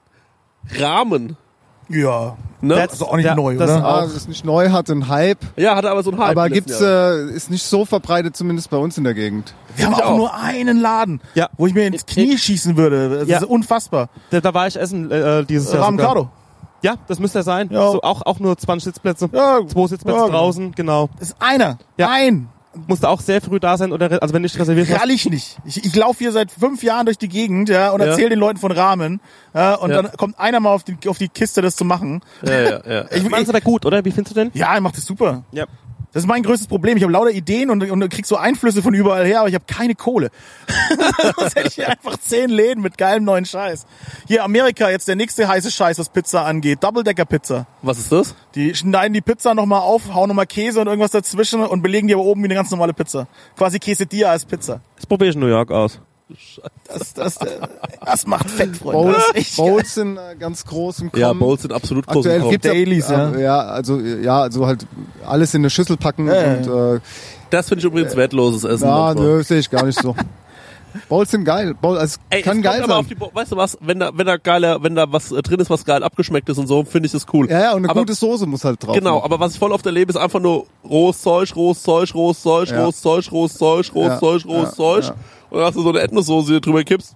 Rahmen. Ja, Ne? Das ist auch nicht Ja, neu, das oder? auch. Ah, das ist nicht neu, hat einen Hype, ja, hatte aber so einen Hype. aber gibt's äh, ist nicht so verbreitet, zumindest bei uns in der Gegend. Wir haben ich auch, auch. nur einen Laden, Ja. wo ich mir ins Knie schießen würde. Das Ja. ist unfassbar. Da, da war ich essen äh, dieses Jahr. sogar. Ramkado. Ja, das müsste er sein. Ja. So, auch, auch nur 20 Sitzplätze. Ja. Zwei Sitzplätze Ja, genau. draußen, genau. Das ist einer. Ja. Ein. Musste auch sehr früh da sein oder, also wenn nicht reserviert hast. Rall ich nicht. Ich, ich laufe hier seit fünf Jahren durch die Gegend ja, und Ja. erzähle den Leuten von Rahmen. Ja, und Ja. dann kommt einer mal auf die, auf die Kiste, das zu machen. Ja, ja, ja. Ich, Ich ich, aber gut, oder? Wie findest du den? ja, er macht das super. Ja. Das ist mein größtes Problem. Ich habe lauter Ideen und, und krieg so Einflüsse von überall her, aber ich habe keine Kohle. Sonst hätte ich hier einfach zehn Läden mit geilem neuen Scheiß. Hier Amerika, jetzt der nächste heiße Scheiß, was Pizza angeht. Double-Decker-Pizza. Was ist das? Die schneiden die Pizza nochmal auf, hauen nochmal Käse und irgendwas dazwischen und belegen die aber oben wie eine ganz normale Pizza. Quasi Quesadilla als Pizza. Das probiere ich in New York aus. Das, das, äh, das macht Fett, Freunde. Bowls, richtig Bowls sind äh, ganz groß im Kommen. Ja, Bowls sind absolut groß. Aktuell im Kommen. Dailies, ja, ja. ja, also ja, also halt alles in eine Schüssel packen ja, und äh, Das finde ich übrigens wertloses Essen. ja, nö, sehe ich gar nicht so. Bowls sind geil. Bowls, also, Ey, kann es geil sein. auf die weißt du was, wenn da, wenn da geiler, wenn da was äh, drin ist, was geil abgeschmeckt ist und so, finde ich das cool. ja, ja, und eine aber, gute Soße muss halt drauf. Genau, sein. aber was ich voll oft erlebe, ist einfach nur rohes Zeug, rohes Zeug, rohes Zeug, Ja. rohes Zeug, rohes Zeug, rohes Zeug, rohes Zeug. ja. Und dann hast du so eine du drüber kippst.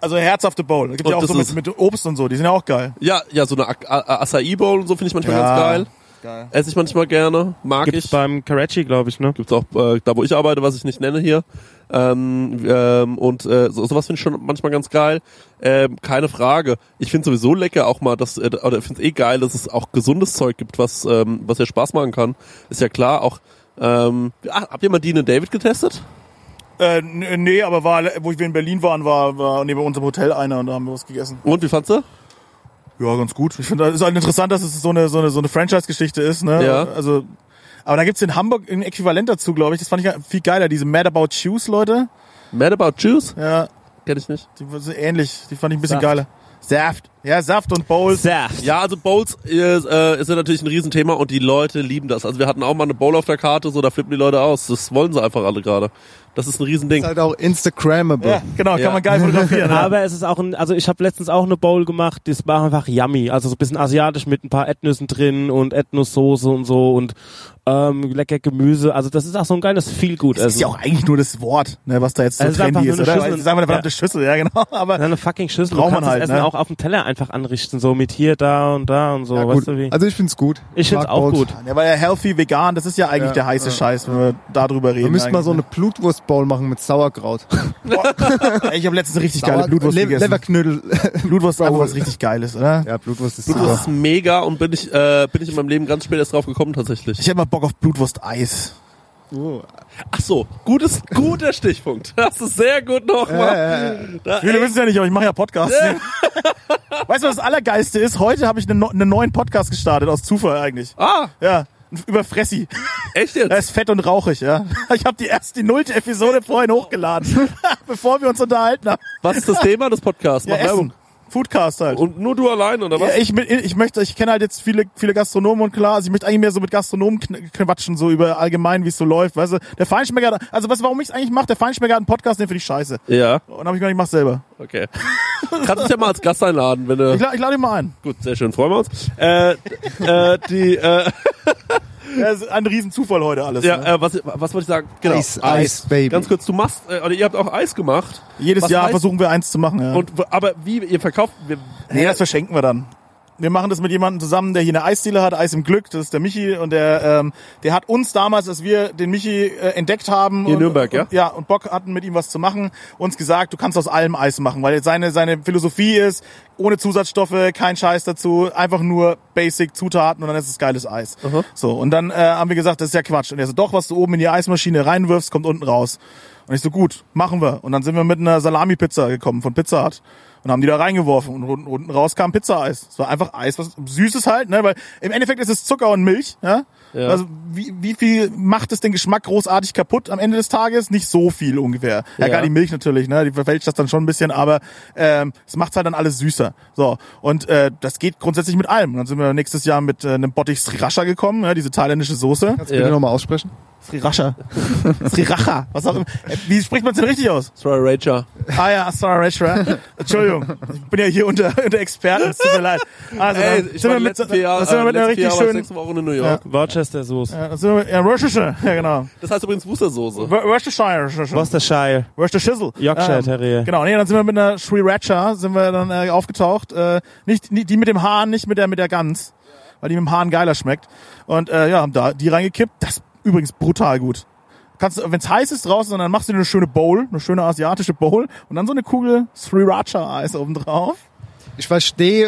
Also herzhafte Bowl. Da gibt's Und ja auch so mit, mit Obst und so. Die sind ja auch geil. Ja, ja, so eine Acai Bowl und so finde ich manchmal Ja. ganz geil. Geil. Esse ich manchmal gerne, mag Gibt's ich. beim Karachi, glaube ich, ne? Gibt's auch äh, da, wo ich arbeite, was ich nicht nenne hier. Ähm, ähm, und äh, so, sowas finde ich schon manchmal ganz geil. Ähm, keine Frage. Ich finde sowieso lecker auch mal, dass, äh, oder ich finde es eh geil, dass es auch gesundes Zeug gibt, was, ähm, was ja Spaß machen kann. Ist ja klar, auch ähm, ach, habt ihr mal Dean und David getestet? Äh, nee, aber war, wo wir in Berlin waren, war, war neben unserem Hotel einer und da haben wir was gegessen. Und wie fandst du? Ja, ganz gut. Ich finde, es ist halt interessant, dass es so eine, so eine, so eine Franchise-Geschichte ist, ne? Ja. Also, aber da gibt's in Hamburg ein Äquivalent dazu, glaube ich. Das fand ich viel geiler. Diese Mad About Shoes, Leute. Mad About Juice? Ja, Kenn ich nicht. die sind ähnlich. Die fand ich ein bisschen Saft. geiler. Saft. Ja, Saft und Bowls. Saft. Ja, also Bowls ist, äh, ist ja natürlich ein Riesenthema und die Leute lieben das. Also wir hatten auch mal eine Bowl auf der Karte, so da flippen die Leute aus. Das wollen sie einfach alle gerade. Das ist ein Riesending. ist halt auch Instagrammable. Ja, genau, Ja. kann man geil fotografieren. ja. Aber es ist auch ein, also ich habe letztens auch eine Bowl gemacht, das war einfach yummy. Also so ein bisschen asiatisch mit ein paar Ethnissen drin und Ethnossoße und so und ähm, lecker Gemüse. Also das ist auch so ein geiles Feelgood. Das ist ja auch eigentlich nur das Wort, ne, was da jetzt so einfach trendy nur ist, eine oder? Schüssel. Es ist einfach eine verdammte Ja. Schüssel, ja genau. Aber eine fucking Schüssel. Braucht du man halt, das Essen ne? auch auf dem Teller einfach anrichten, so mit hier, da und da und so. Ja, weißt gut. du wie? Also ich find's gut. ich find's auch gut. ja, weil ja healthy, vegan, das ist ja eigentlich Ja, der heiße ja. Scheiß, wenn wir darüber reden. Wir müssten mal so eine eigentlich, Blutwurst-Bowl machen mit Sauerkraut. ne? Ich habe letztens richtig geile Blutwurst Le gegessen. Leverknödel. Blutwurst ist einfach was richtig Geiles, oder? ja, Blutwurst ist Blutwurst super. ist mega und bin ich, äh, bin ich in meinem Leben ganz spät erst drauf gekommen tatsächlich. Ich mal Bock auf Blutwurst-Eis. Ach so, gutes, guter Stichpunkt. Das ist sehr gut nochmal. Da, Viele wissen ja nicht, aber ich mache ja Podcasts. weißt du, was das Allergeilste ist? Heute habe ich einen, einen neuen Podcast gestartet, aus Zufall eigentlich. ah, Ja, über Fressi. echt Er jetzt? ist fett und rauchig, ja. Ich habe die erste, die nullte Episode vorhin hochgeladen, bevor wir uns unterhalten haben. Was ist das Thema des Podcasts? Ja, Mach Werbung. Essen. Foodcast halt. Und nur du allein, oder was? Ja, ich, ich möchte, ich kenne halt jetzt viele, viele Gastronomen und klar, also ich möchte eigentlich mehr so mit Gastronomen quatschen, so über allgemein, wie es so läuft, weißt du. Der Feinschmecker, hat- also was, warum ich es eigentlich mache, der Feinschmecker hat einen Podcast, den finde ich scheiße. Ja, Und dann habe ich gedacht, ich mach's selber. okay. Kannst uns ja mal als Gast einladen, wenn du... Ich, la- ich lade ihn mal ein. Gut, sehr schön, freuen wir uns. Äh, äh, die, äh, Ja, ist ein Riesenzufall heute alles. ja, ne? äh, was, was wollte ich sagen? Genau. Eis, Eis, Baby. Ganz kurz, du machst, äh, oder ihr habt auch Eis gemacht. Jedes was Jahr heißt- versuchen wir eins zu machen, ja. Und, aber wie, ihr verkauft, wir, nee, das verschenken wir dann. Wir machen das mit jemandem zusammen, der hier eine Eisdiele hat, Eis im Glück, das ist der Michi und der, ähm, der hat uns damals, als wir den Michi äh, entdeckt haben Hier in und, Nürnberg, ja? und, ja und Bock hatten mit ihm was zu machen, uns gesagt, du kannst aus allem Eis machen, weil seine seine Philosophie ist, ohne Zusatzstoffe, kein Scheiß dazu, einfach nur Basic Zutaten und dann ist es geiles Eis. So und dann äh, haben wir gesagt, das ist ja Quatsch und er so, doch, was du oben in die Eismaschine reinwirfst, kommt unten raus. Und ich so, gut, machen wir. Und dann sind wir mit einer Salami-Pizza gekommen von Pizza Hut und haben die da reingeworfen und unten, unten raus kam Pizza-Eis. Es war einfach Eis, was Süßes halt, ne, weil im Endeffekt ist es Zucker und Milch, ja. Ja. Also wie, wie viel macht es den Geschmack großartig kaputt am Ende des Tages? Nicht so viel ungefähr. Ja, Ja. gar die Milch natürlich, ne, die verfälscht das dann schon ein bisschen, aber ähm, es macht halt dann alles süßer. So und äh, das geht grundsätzlich mit allem. Dann sind wir nächstes Jahr mit äh, einem Bottich Sriracha gekommen, ja, diese thailändische Soße. Kannst du bitte nochmal aussprechen? Sriracha. Sriracha. Was auch immer. Äh, Wie spricht man es denn richtig aus? Sriracha. Ah ja, Sriracha. Entschuldigung. Ich bin ja hier unter, unter Experten, es tut mir leid. Also, Ey, ich sind war wir mit, vier Jahre, dann sind wir mit äh, einer richtig schönen, sechs Wochen in New York. Worcester Soße. ja, dann sind wir mit, ja, Worcestershire, ja genau. Das heißt übrigens Worcestersoße. Wor- Worcestershire. Worcestershire. Worcestershire. Yorkshire Terrier. Genau, nee, dann sind wir mit einer Sriracha, sind wir dann äh, aufgetaucht. Äh, nicht, nicht die mit dem Hahn, nicht mit der mit der Gans, weil die mit dem Hahn geiler schmeckt. Und äh, ja, haben da die reingekippt. Das übrigens brutal gut. Kannst du, wenn es heiß ist draußen, dann machst du dir eine schöne Bowl, eine schöne asiatische Bowl und dann so eine Kugel Sriracha-Eis oben drauf. Ich verstehe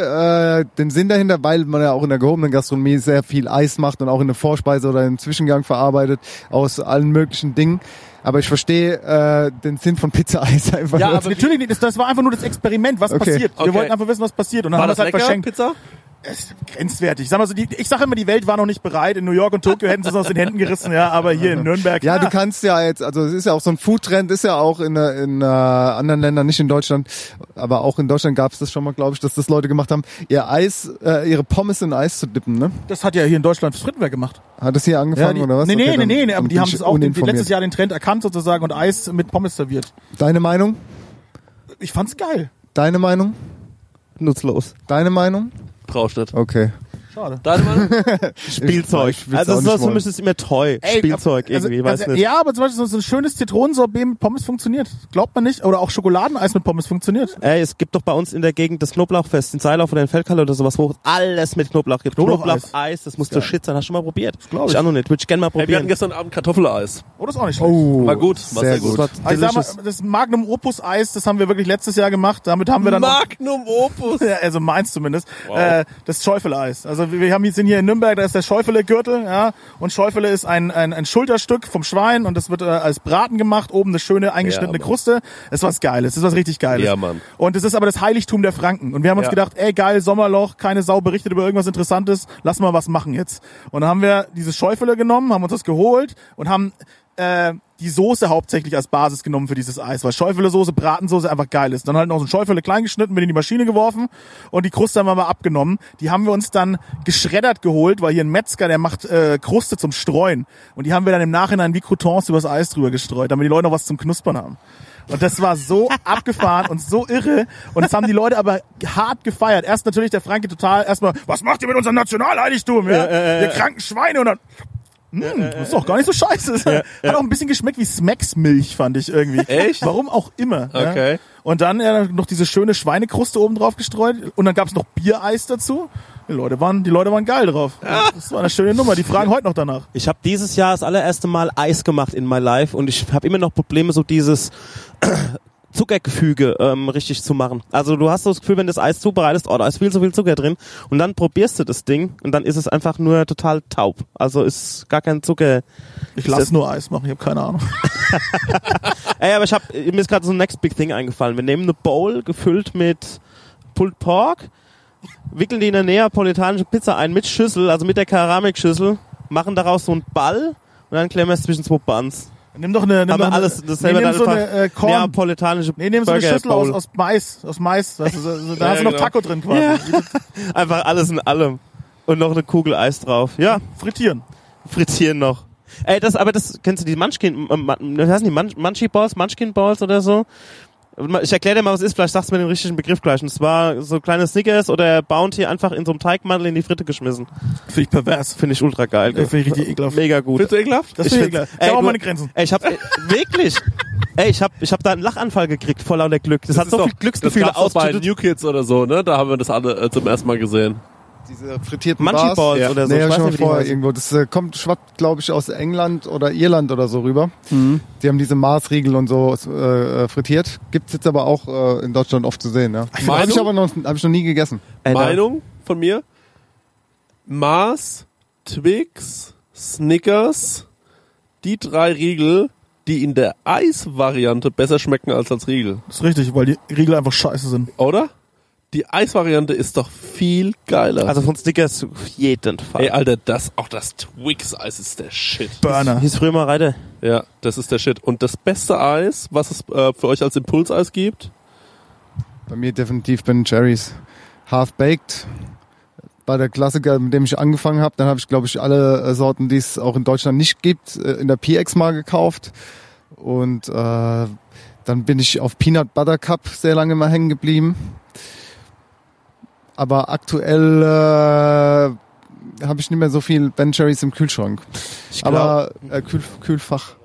äh, den Sinn dahinter, weil man ja auch in der gehobenen Gastronomie sehr viel Eis macht und auch in der Vorspeise oder im Zwischengang verarbeitet aus allen möglichen Dingen. Aber ich verstehe äh, den Sinn von Pizza-Eis einfach. Ja, aber natürlich nicht. Das, das war einfach nur das Experiment, was Okay. passiert. Wir Okay. wollten einfach wissen, was passiert. Und dann War haben wir das es halt lecker, verschenkt. Pizza? Es ist grenzwertig. Sag mal so, die, ich sage immer, die Welt war noch nicht bereit. In New York und Tokio hätten sie es aus den Händen gerissen, ja, aber hier in Nürnberg. Ja, ah, du kannst ja jetzt, also es ist ja auch so ein Foodtrend, ist ja auch in, äh, in äh, anderen Ländern, nicht in Deutschland, aber auch in Deutschland gab es das schon mal, glaube ich, dass das Leute gemacht haben, ihr Eis, äh, ihre Pommes in Eis zu dippen, ne? Das hat ja hier in Deutschland Frittenwerk gemacht. Hat das hier angefangen die, oder was? Nee, nee, Okay, nee, dann- nee, nee, aber die haben ich das auch den, letztes Jahr den Trend erkannt sozusagen und Eis mit Pommes serviert. Deine Meinung? Ich fand's geil. Deine Meinung? Nutzlos. Deine Meinung? Brauchst nicht. Okay. Schade. Deine Meinung? Spielzeug. Also auch es ist nicht so, für wollen. mich ist es immer Toy. Spielzeug also, irgendwie, weiß also, nicht. Ja, aber zum Beispiel so ein schönes Zitronensorbet mit Pommes funktioniert. Glaubt man nicht. Oder auch Schokoladeneis mit Pommes funktioniert. Ey, es gibt doch bei uns in der Gegend das Knoblauchfest in Seilauf oder in Feldkalle oder sowas, wo es alles mit Knoblauch gibt. Knoblaucheis. Knoblaucheis, das muss der Shit sein. Hast du schon mal probiert? Das glaub ich. ich auch noch nicht. Würde ich gerne mal Hey, wir probieren. hatten gestern Abend Kartoffeleis. Oh, das ist auch nicht schlecht. Oh, War gut, war sehr gut. Das Also ich sag mal, das Magnum Opus Eis, das haben wir wirklich letztes Jahr gemacht. Damit haben wir dann Magnum Opus. Ja, also meins zumindest. Äh, das Schäufeleis. Also wir wir haben jetzt sind hier in Nürnberg, da ist der Schäufele-Gürtel, ja. Und Schäufele ist ein, ein, ein Schulterstück vom Schwein und das wird äh, als Braten gemacht, oben eine schöne eingeschnittene Ja. Kruste. Das ist was Geiles, das ist was richtig Geiles. Ja, Mann. Und das ist aber das Heiligtum der Franken. Und wir haben uns Ja. gedacht, ey geil, Sommerloch, keine Sau berichtet über irgendwas Interessantes, lass mal was machen jetzt. Und dann haben wir dieses Schäufele genommen, haben uns das geholt und haben äh, die Soße hauptsächlich als Basis genommen für dieses Eis, weil Schäufele-Soße, Bratensoße einfach geil ist. Dann halt noch so ein Schäufele klein geschnitten, mit in die Maschine geworfen und die Kruste haben wir mal abgenommen. Die haben wir uns dann geschreddert geholt, weil hier ein Metzger, der macht äh, Kruste zum Streuen. Und die haben wir dann im Nachhinein wie Croutons übers Eis drüber gestreut, damit die Leute noch was zum Knuspern haben. Und das war so abgefahren und so irre. Und das haben die Leute aber hart gefeiert. Erst natürlich der Franke total erstmal, was macht ihr mit unserem Nationalheiligtum? Ja? ihr kranken Schweine. Und dann, hm, das ist doch gar nicht so scheiße. Hat auch ein bisschen geschmeckt wie Smacks Milch, fand ich irgendwie. Echt? Warum auch immer. Ja? Okay. Und dann ja, noch diese schöne Schweinekruste oben drauf gestreut. Und dann gab's noch Biereis dazu. Die Leute waren, die Leute waren geil drauf. Das war eine schöne Nummer. Die fragen heute noch danach. Ich habe dieses Jahr das allererste Mal Eis gemacht in my life und ich habe immer noch Probleme, so dieses Zuckergefüge ähm, richtig zu machen. Also du hast so das Gefühl, wenn du das Eis zubereitest, oh, da ist viel zu viel Zucker drin und dann probierst du das Ding und dann ist es einfach nur total taub. Also ist gar kein Zucker. Ich lass nur Eis machen, ich habe keine Ahnung. Ey, aber ich hab, mir ist gerade so ein Next Big Thing eingefallen. Wir nehmen eine Bowl gefüllt mit Pulled Pork, wickeln die in eine neapolitanische Pizza ein mit Schüssel, also mit der Keramikschüssel, machen daraus so einen Ball und dann klemmen wir es zwischen zwei Buns. Nimm doch eine, nimm Aber doch alles nee, dasselbe nimm dann so eine äh, Korn, neapolitanische nee, nimm so eine Schüssel aus, aus Mais, aus Mais, weißt du, so, so, da Ja, hast du noch genau. Taco drin quasi. Ja. Einfach alles in allem. Und noch eine Kugel Eis drauf. Ja, Frittieren. frittieren noch. Ey, das, aber das, kennst du die Munchkin, äh, wie heißen die, Munch, Munchie Balls, Munchkin Balls oder so? Ich erkläre dir mal, was es ist, vielleicht sagst du mir den richtigen Begriff gleich. Und zwar so kleine Snickers oder Bounty einfach in so einem Teigmantel in die Fritte geschmissen. Finde ich pervers. Finde ich ultra geil. Ja, finde ich richtig ekelhaft. Mega gut. Findest du ekelhaft? Das Ich finde ekelhaft. Ich Ey, hab auch meine Grenzen. Ey, ich hab, äh, wirklich? Ey, ich hab, ich hab da einen Lachanfall gekriegt, vor lauter Glück. Das, hat ist so doch- viel Glücksgefühle Das gab's doch bei ausgeschüttet. New Kids oder so, ne? Da haben wir das alle äh, zum ersten Mal gesehen. Diese frittierten Munchie Bars. Balls Ja. oder so. Nee, ich weiß schon nicht, heißen. irgendwo. Das äh, kommt, schwappt, glaube ich, aus England oder Irland oder so rüber. Mhm. Die haben diese Marsriegel und so äh, frittiert. Gibt's jetzt aber auch äh, in Deutschland oft zu sehen. Ja. Habe ich aber noch, hab ich noch nie gegessen. Da- Meinung von mir. Mars, Twix, Snickers, die drei Riegel, die in der Eisvariante besser schmecken als als Riegel. Das ist richtig, weil die Riegel einfach scheiße sind. Oder? Die Eisvariante ist doch viel geiler. Also von Snickers auf jeden Fall. Ey, Alter, das, auch das Twix-Eis ist der Shit. Burner. Hieß früher mal Reiter. Ja, das ist der Shit. Und das beste Eis, was es äh, für euch als Impulseis gibt, Bei mir definitiv Ben Cherries. Half-Baked. War der Klassiker, mit dem ich angefangen habe. Dann habe ich, glaube ich, alle äh, Sorten, die es auch in Deutschland nicht gibt, äh, in der PX mal gekauft. Und äh, dann bin ich auf Peanut Butter Cup sehr lange mal hängen geblieben. Aber aktuell äh, habe ich nicht mehr so viel Ben Cherries im Kühlschrank. Ich glaub, Aber äh, Kühl, Kühlfach.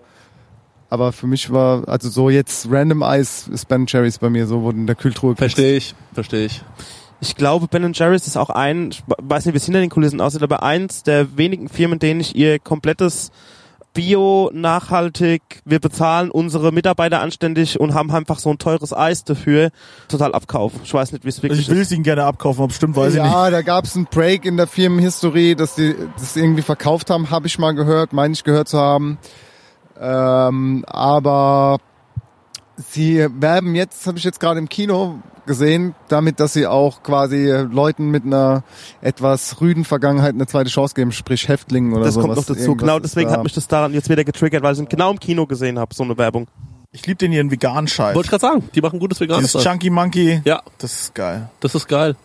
Aber für mich war, also so jetzt Random Eis ist Ben Cherries bei mir, so wurde in der Kühltruhe. verstehe ich, verstehe ich. ich glaube, Ben Jerry's ist auch ein, ich weiß nicht, wie es hinter den Kulissen aussieht, aber eins der wenigen Firmen, denen ich ihr komplettes Bio, nachhaltig, wir bezahlen unsere Mitarbeiter anständig und haben einfach so ein teures Eis dafür, total abkauf. Ich weiß nicht, wie es wirklich ich will ist. es ihnen gerne abkaufen, ob es stimmt, weiß ich nicht. ja, da gab es einen Break in der Firmenhistorie, dass die das irgendwie verkauft haben, habe ich mal gehört, meine ich gehört zu haben. Ähm, aber sie werben jetzt, habe ich jetzt gerade im Kino gesehen, damit, dass sie auch quasi Leuten mit einer etwas rüden Vergangenheit eine zweite Chance geben, sprich Häftlingen oder Das sowas. kommt noch dazu. Irgendwas Genau deswegen da. hat mich das daran jetzt wieder getriggert, weil ich ihn genau im Kino gesehen habe, so eine Werbung. Ich liebe den hier in veganen Scheiß. Wollte ich gerade sagen, die machen gutes veganes Dieses. Chunky Monkey, Ja, das ist geil. das ist geil.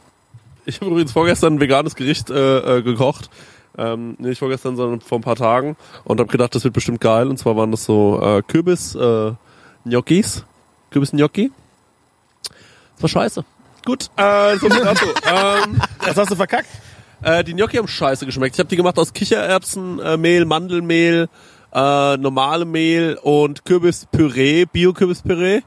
Ich habe übrigens vorgestern ein veganes Gericht äh, äh, gekocht. Ähm, nicht vorgestern, sondern vor ein paar Tagen. Und habe gedacht, das wird bestimmt geil. Und zwar waren das so äh, Kürbis äh, Gnocchis. Kürbis Gnocchi. Das war scheiße. Gut, äh, so viel dazu. ähm, Was hast du verkackt? Äh, die Gnocchi haben scheiße geschmeckt. Ich habe die gemacht aus Kichererbsenmehl, äh, Mehl, Mandelmehl, äh, normale Mehl und Kürbispüree, Bio-Kürbispüree.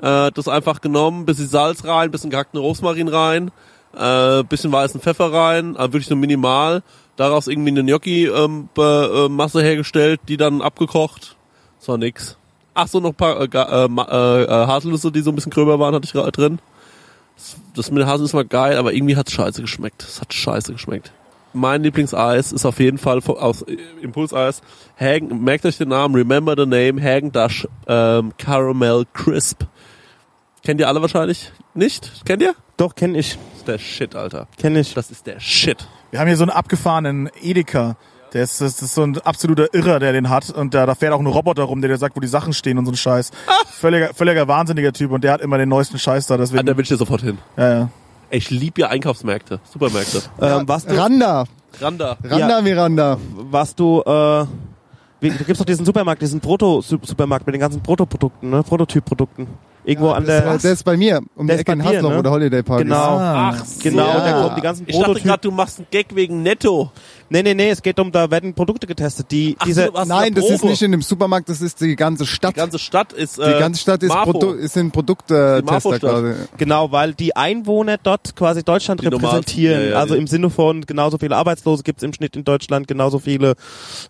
Äh, das einfach genommen, bisschen Salz rein, bisschen gehackten Rosmarin rein, äh, bisschen weißen Pfeffer rein, äh, wirklich nur minimal. Daraus irgendwie eine Gnocchi-Masse hergestellt, die dann abgekocht. Das war nix. Ach so, noch ein paar äh, äh, äh, äh, Haselnüsse, die so ein bisschen gröber waren, hatte ich ra- drin. Das, mit den Haselnüssen war geil, aber irgendwie hat's scheiße geschmeckt. Es hat scheiße geschmeckt. Mein Lieblingseis ist auf jeden Fall aus äh, Impulseis. Hagen, merkt euch den Namen, remember the name, Hagen Dash ähm, Caramel Crisp. Kennt ihr alle wahrscheinlich? Nicht? Kennt ihr? Doch, kenne ich. Das ist der Shit, Alter. Kenne ich. Das ist der Shit. Wir haben hier so einen abgefahrenen Edeka. Der ist, das ist so ein absoluter Irrer, der den hat. Und da, da fährt auch ein Roboter rum, der dir sagt, wo die Sachen stehen und so ein Scheiß. Völliger, völliger wahnsinniger Typ. Und der hat immer den neuesten Scheiß da. Ah, Deswegen, da will ich dir sofort hin. ja, ja. Ey, Ich liebe ja Einkaufsmärkte, Supermärkte. Ähm, du, Randa, Randa. Randa Miranda. warst du, äh, wie, da gibt's doch diesen Supermarkt, diesen Proto-Supermarkt mit den ganzen Protoprodukten, ne? Prototyp-Produkten. Irgendwo an der, Das, der ist bei mir, um Der die ist Ecke in Hasloch, ne? wo der Holiday Park genau, ist. Ach, genau, ja. da kommen die ganzen Ich dachte Prototypen. gerade, du machst einen Gag wegen Netto. Nee, nee, nee, es geht um, da werden Produkte getestet, die, Ach diese, so, Nein, das ist nicht in dem Supermarkt, das ist die ganze Stadt. Die ganze Stadt ist Die äh, ganze Stadt ist, Marfo. Produ ist in Die Produkttester Marfo-Stadt. quasi. Genau, weil die Einwohner dort quasi Deutschland Die repräsentieren. ja, ja, also die- im Sinne von genauso viele Arbeitslose gibt's im Schnitt in Deutschland, genauso viele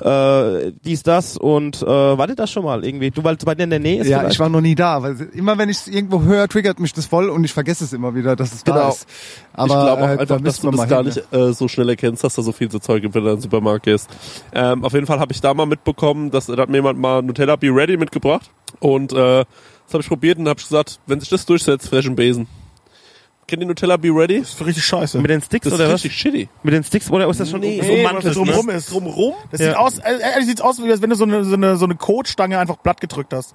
äh, dies, das und äh, war dir das schon mal irgendwie? Du, weil es bei dir in der Nähe ist Ja, vielleicht? ich war noch nie da, weil immer wenn ich es irgendwo höre, triggert mich das voll und ich vergesse es immer wieder, dass es da Genau. ist. Aber ich glaube auch äh, da einfach, dass du das gar hin. nicht äh, so schnell erkennst, dass da so viel so Zeug gibt, wenn du in den Supermarkt gehst. Ähm, auf jeden Fall habe ich da mal mitbekommen, dass da hat mir jemand mal Nutella Be Ready mitgebracht und äh, das habe ich probiert und habe gesagt, wenn sich das durchsetzt, fresh im Besen. Kennt ihr Nutella Be Ready? Das ist richtig scheiße. mit den Sticks Das ist oder was? richtig shitty. Mit den Sticks oder ist das schon Nee, so da ne? drumrum ist. Drumrum? Das Ja. sieht aus, äh, ehrlich sieht's aus, wie als wenn du so eine, so eine, so eine Kotstange einfach platt gedrückt hast.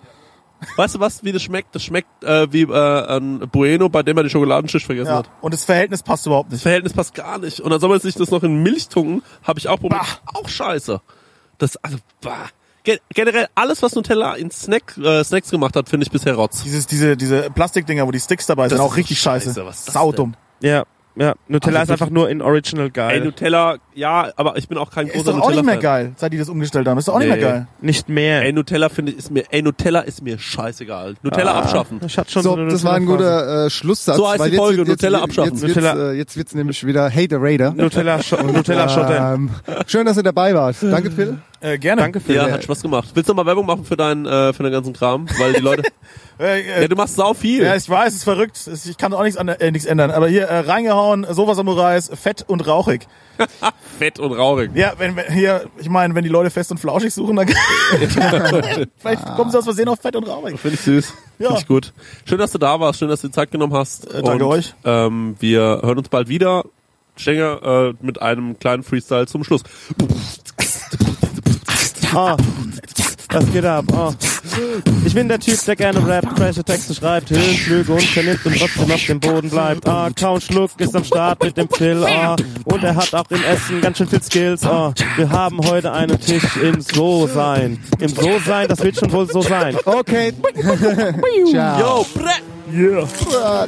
Weißt du was, wie das schmeckt? Das schmeckt äh, wie äh, ein Bueno, bei dem er die Schokoladenschicht vergessen Ja. hat. Und das Verhältnis passt überhaupt Das nicht. Verhältnis passt gar nicht. Und dann soll man sich das noch in Milch tunken, habe ich auch probiert. Auch scheiße. Das, also, bah. Ge- Generell alles, was Nutella in Snack, äh, Snacks gemacht hat, finde ich bisher rotz. Dieses, diese, diese Plastikdinger, wo die Sticks dabei sind, Das auch ist richtig scheiße. scheiße. Was ist das Saudumm. Ja, ja. Nutella Also ist einfach nur in Original Ey, geil. Nutella, Ja, aber ich bin auch kein Ist großer doch auch nicht mehr geil, seit die das umgestellt haben. Ist doch auch nicht Nee. mehr geil. Nicht mehr. Ey, Nutella finde ich, ist mir, ey, Nutella ist mir scheißegal. Nutella Ah. abschaffen. Ich hatte schon So, eine das war ein guter äh, Schlusssatz. So heißt weil die jetzt, Folge, jetzt, Nutella jetzt, abschaffen. Jetzt wird's, Nutella- äh, jetzt wird's nämlich wieder Hey the Raider. Nutella, Nutella Schotten. Ähm, schön, dass ihr dabei wart. Danke, Phil. Äh, gerne. Danke für Ja, hat Spaß gemacht. Willst du noch mal Werbung machen für deinen, äh, für den ganzen Kram? Weil die Leute, Äh, äh, ja, du machst sau viel. Ja, ich weiß, es ist verrückt. Ich kann auch nichts, an, äh, nichts ändern. Aber hier äh, reingehauen, Sofa Samurais, fett und rauchig. Fett und rauchig. Ja, wenn, wenn hier, ich meine, wenn die Leute fest und flauschig suchen, dann vielleicht kommen sie aus Versehen auf fett und rauchig. Finde ich süß. Ja. Finde ich gut. Schön, dass du da warst. Schön, dass du die Zeit genommen hast. Äh, danke und, euch. Ähm, wir hören uns bald wieder. Stenger äh, mit einem kleinen Freestyle zum Schluss. Oh, was geht ab? Oh. Ich bin der Typ, der gerne rappt, frische Texte schreibt, Höhenflüge und vernimmt und trotzdem auf dem Boden bleibt. Ah, Kaun Schluck ist am Start mit dem Phil. Ah, und er hat auch im Essen ganz schön viel Skills. Ah, wir haben heute einen Tisch im So-Sein. Im So-Sein, das wird schon wohl so sein. Okay. Ciao. Yo, brett! Yeah.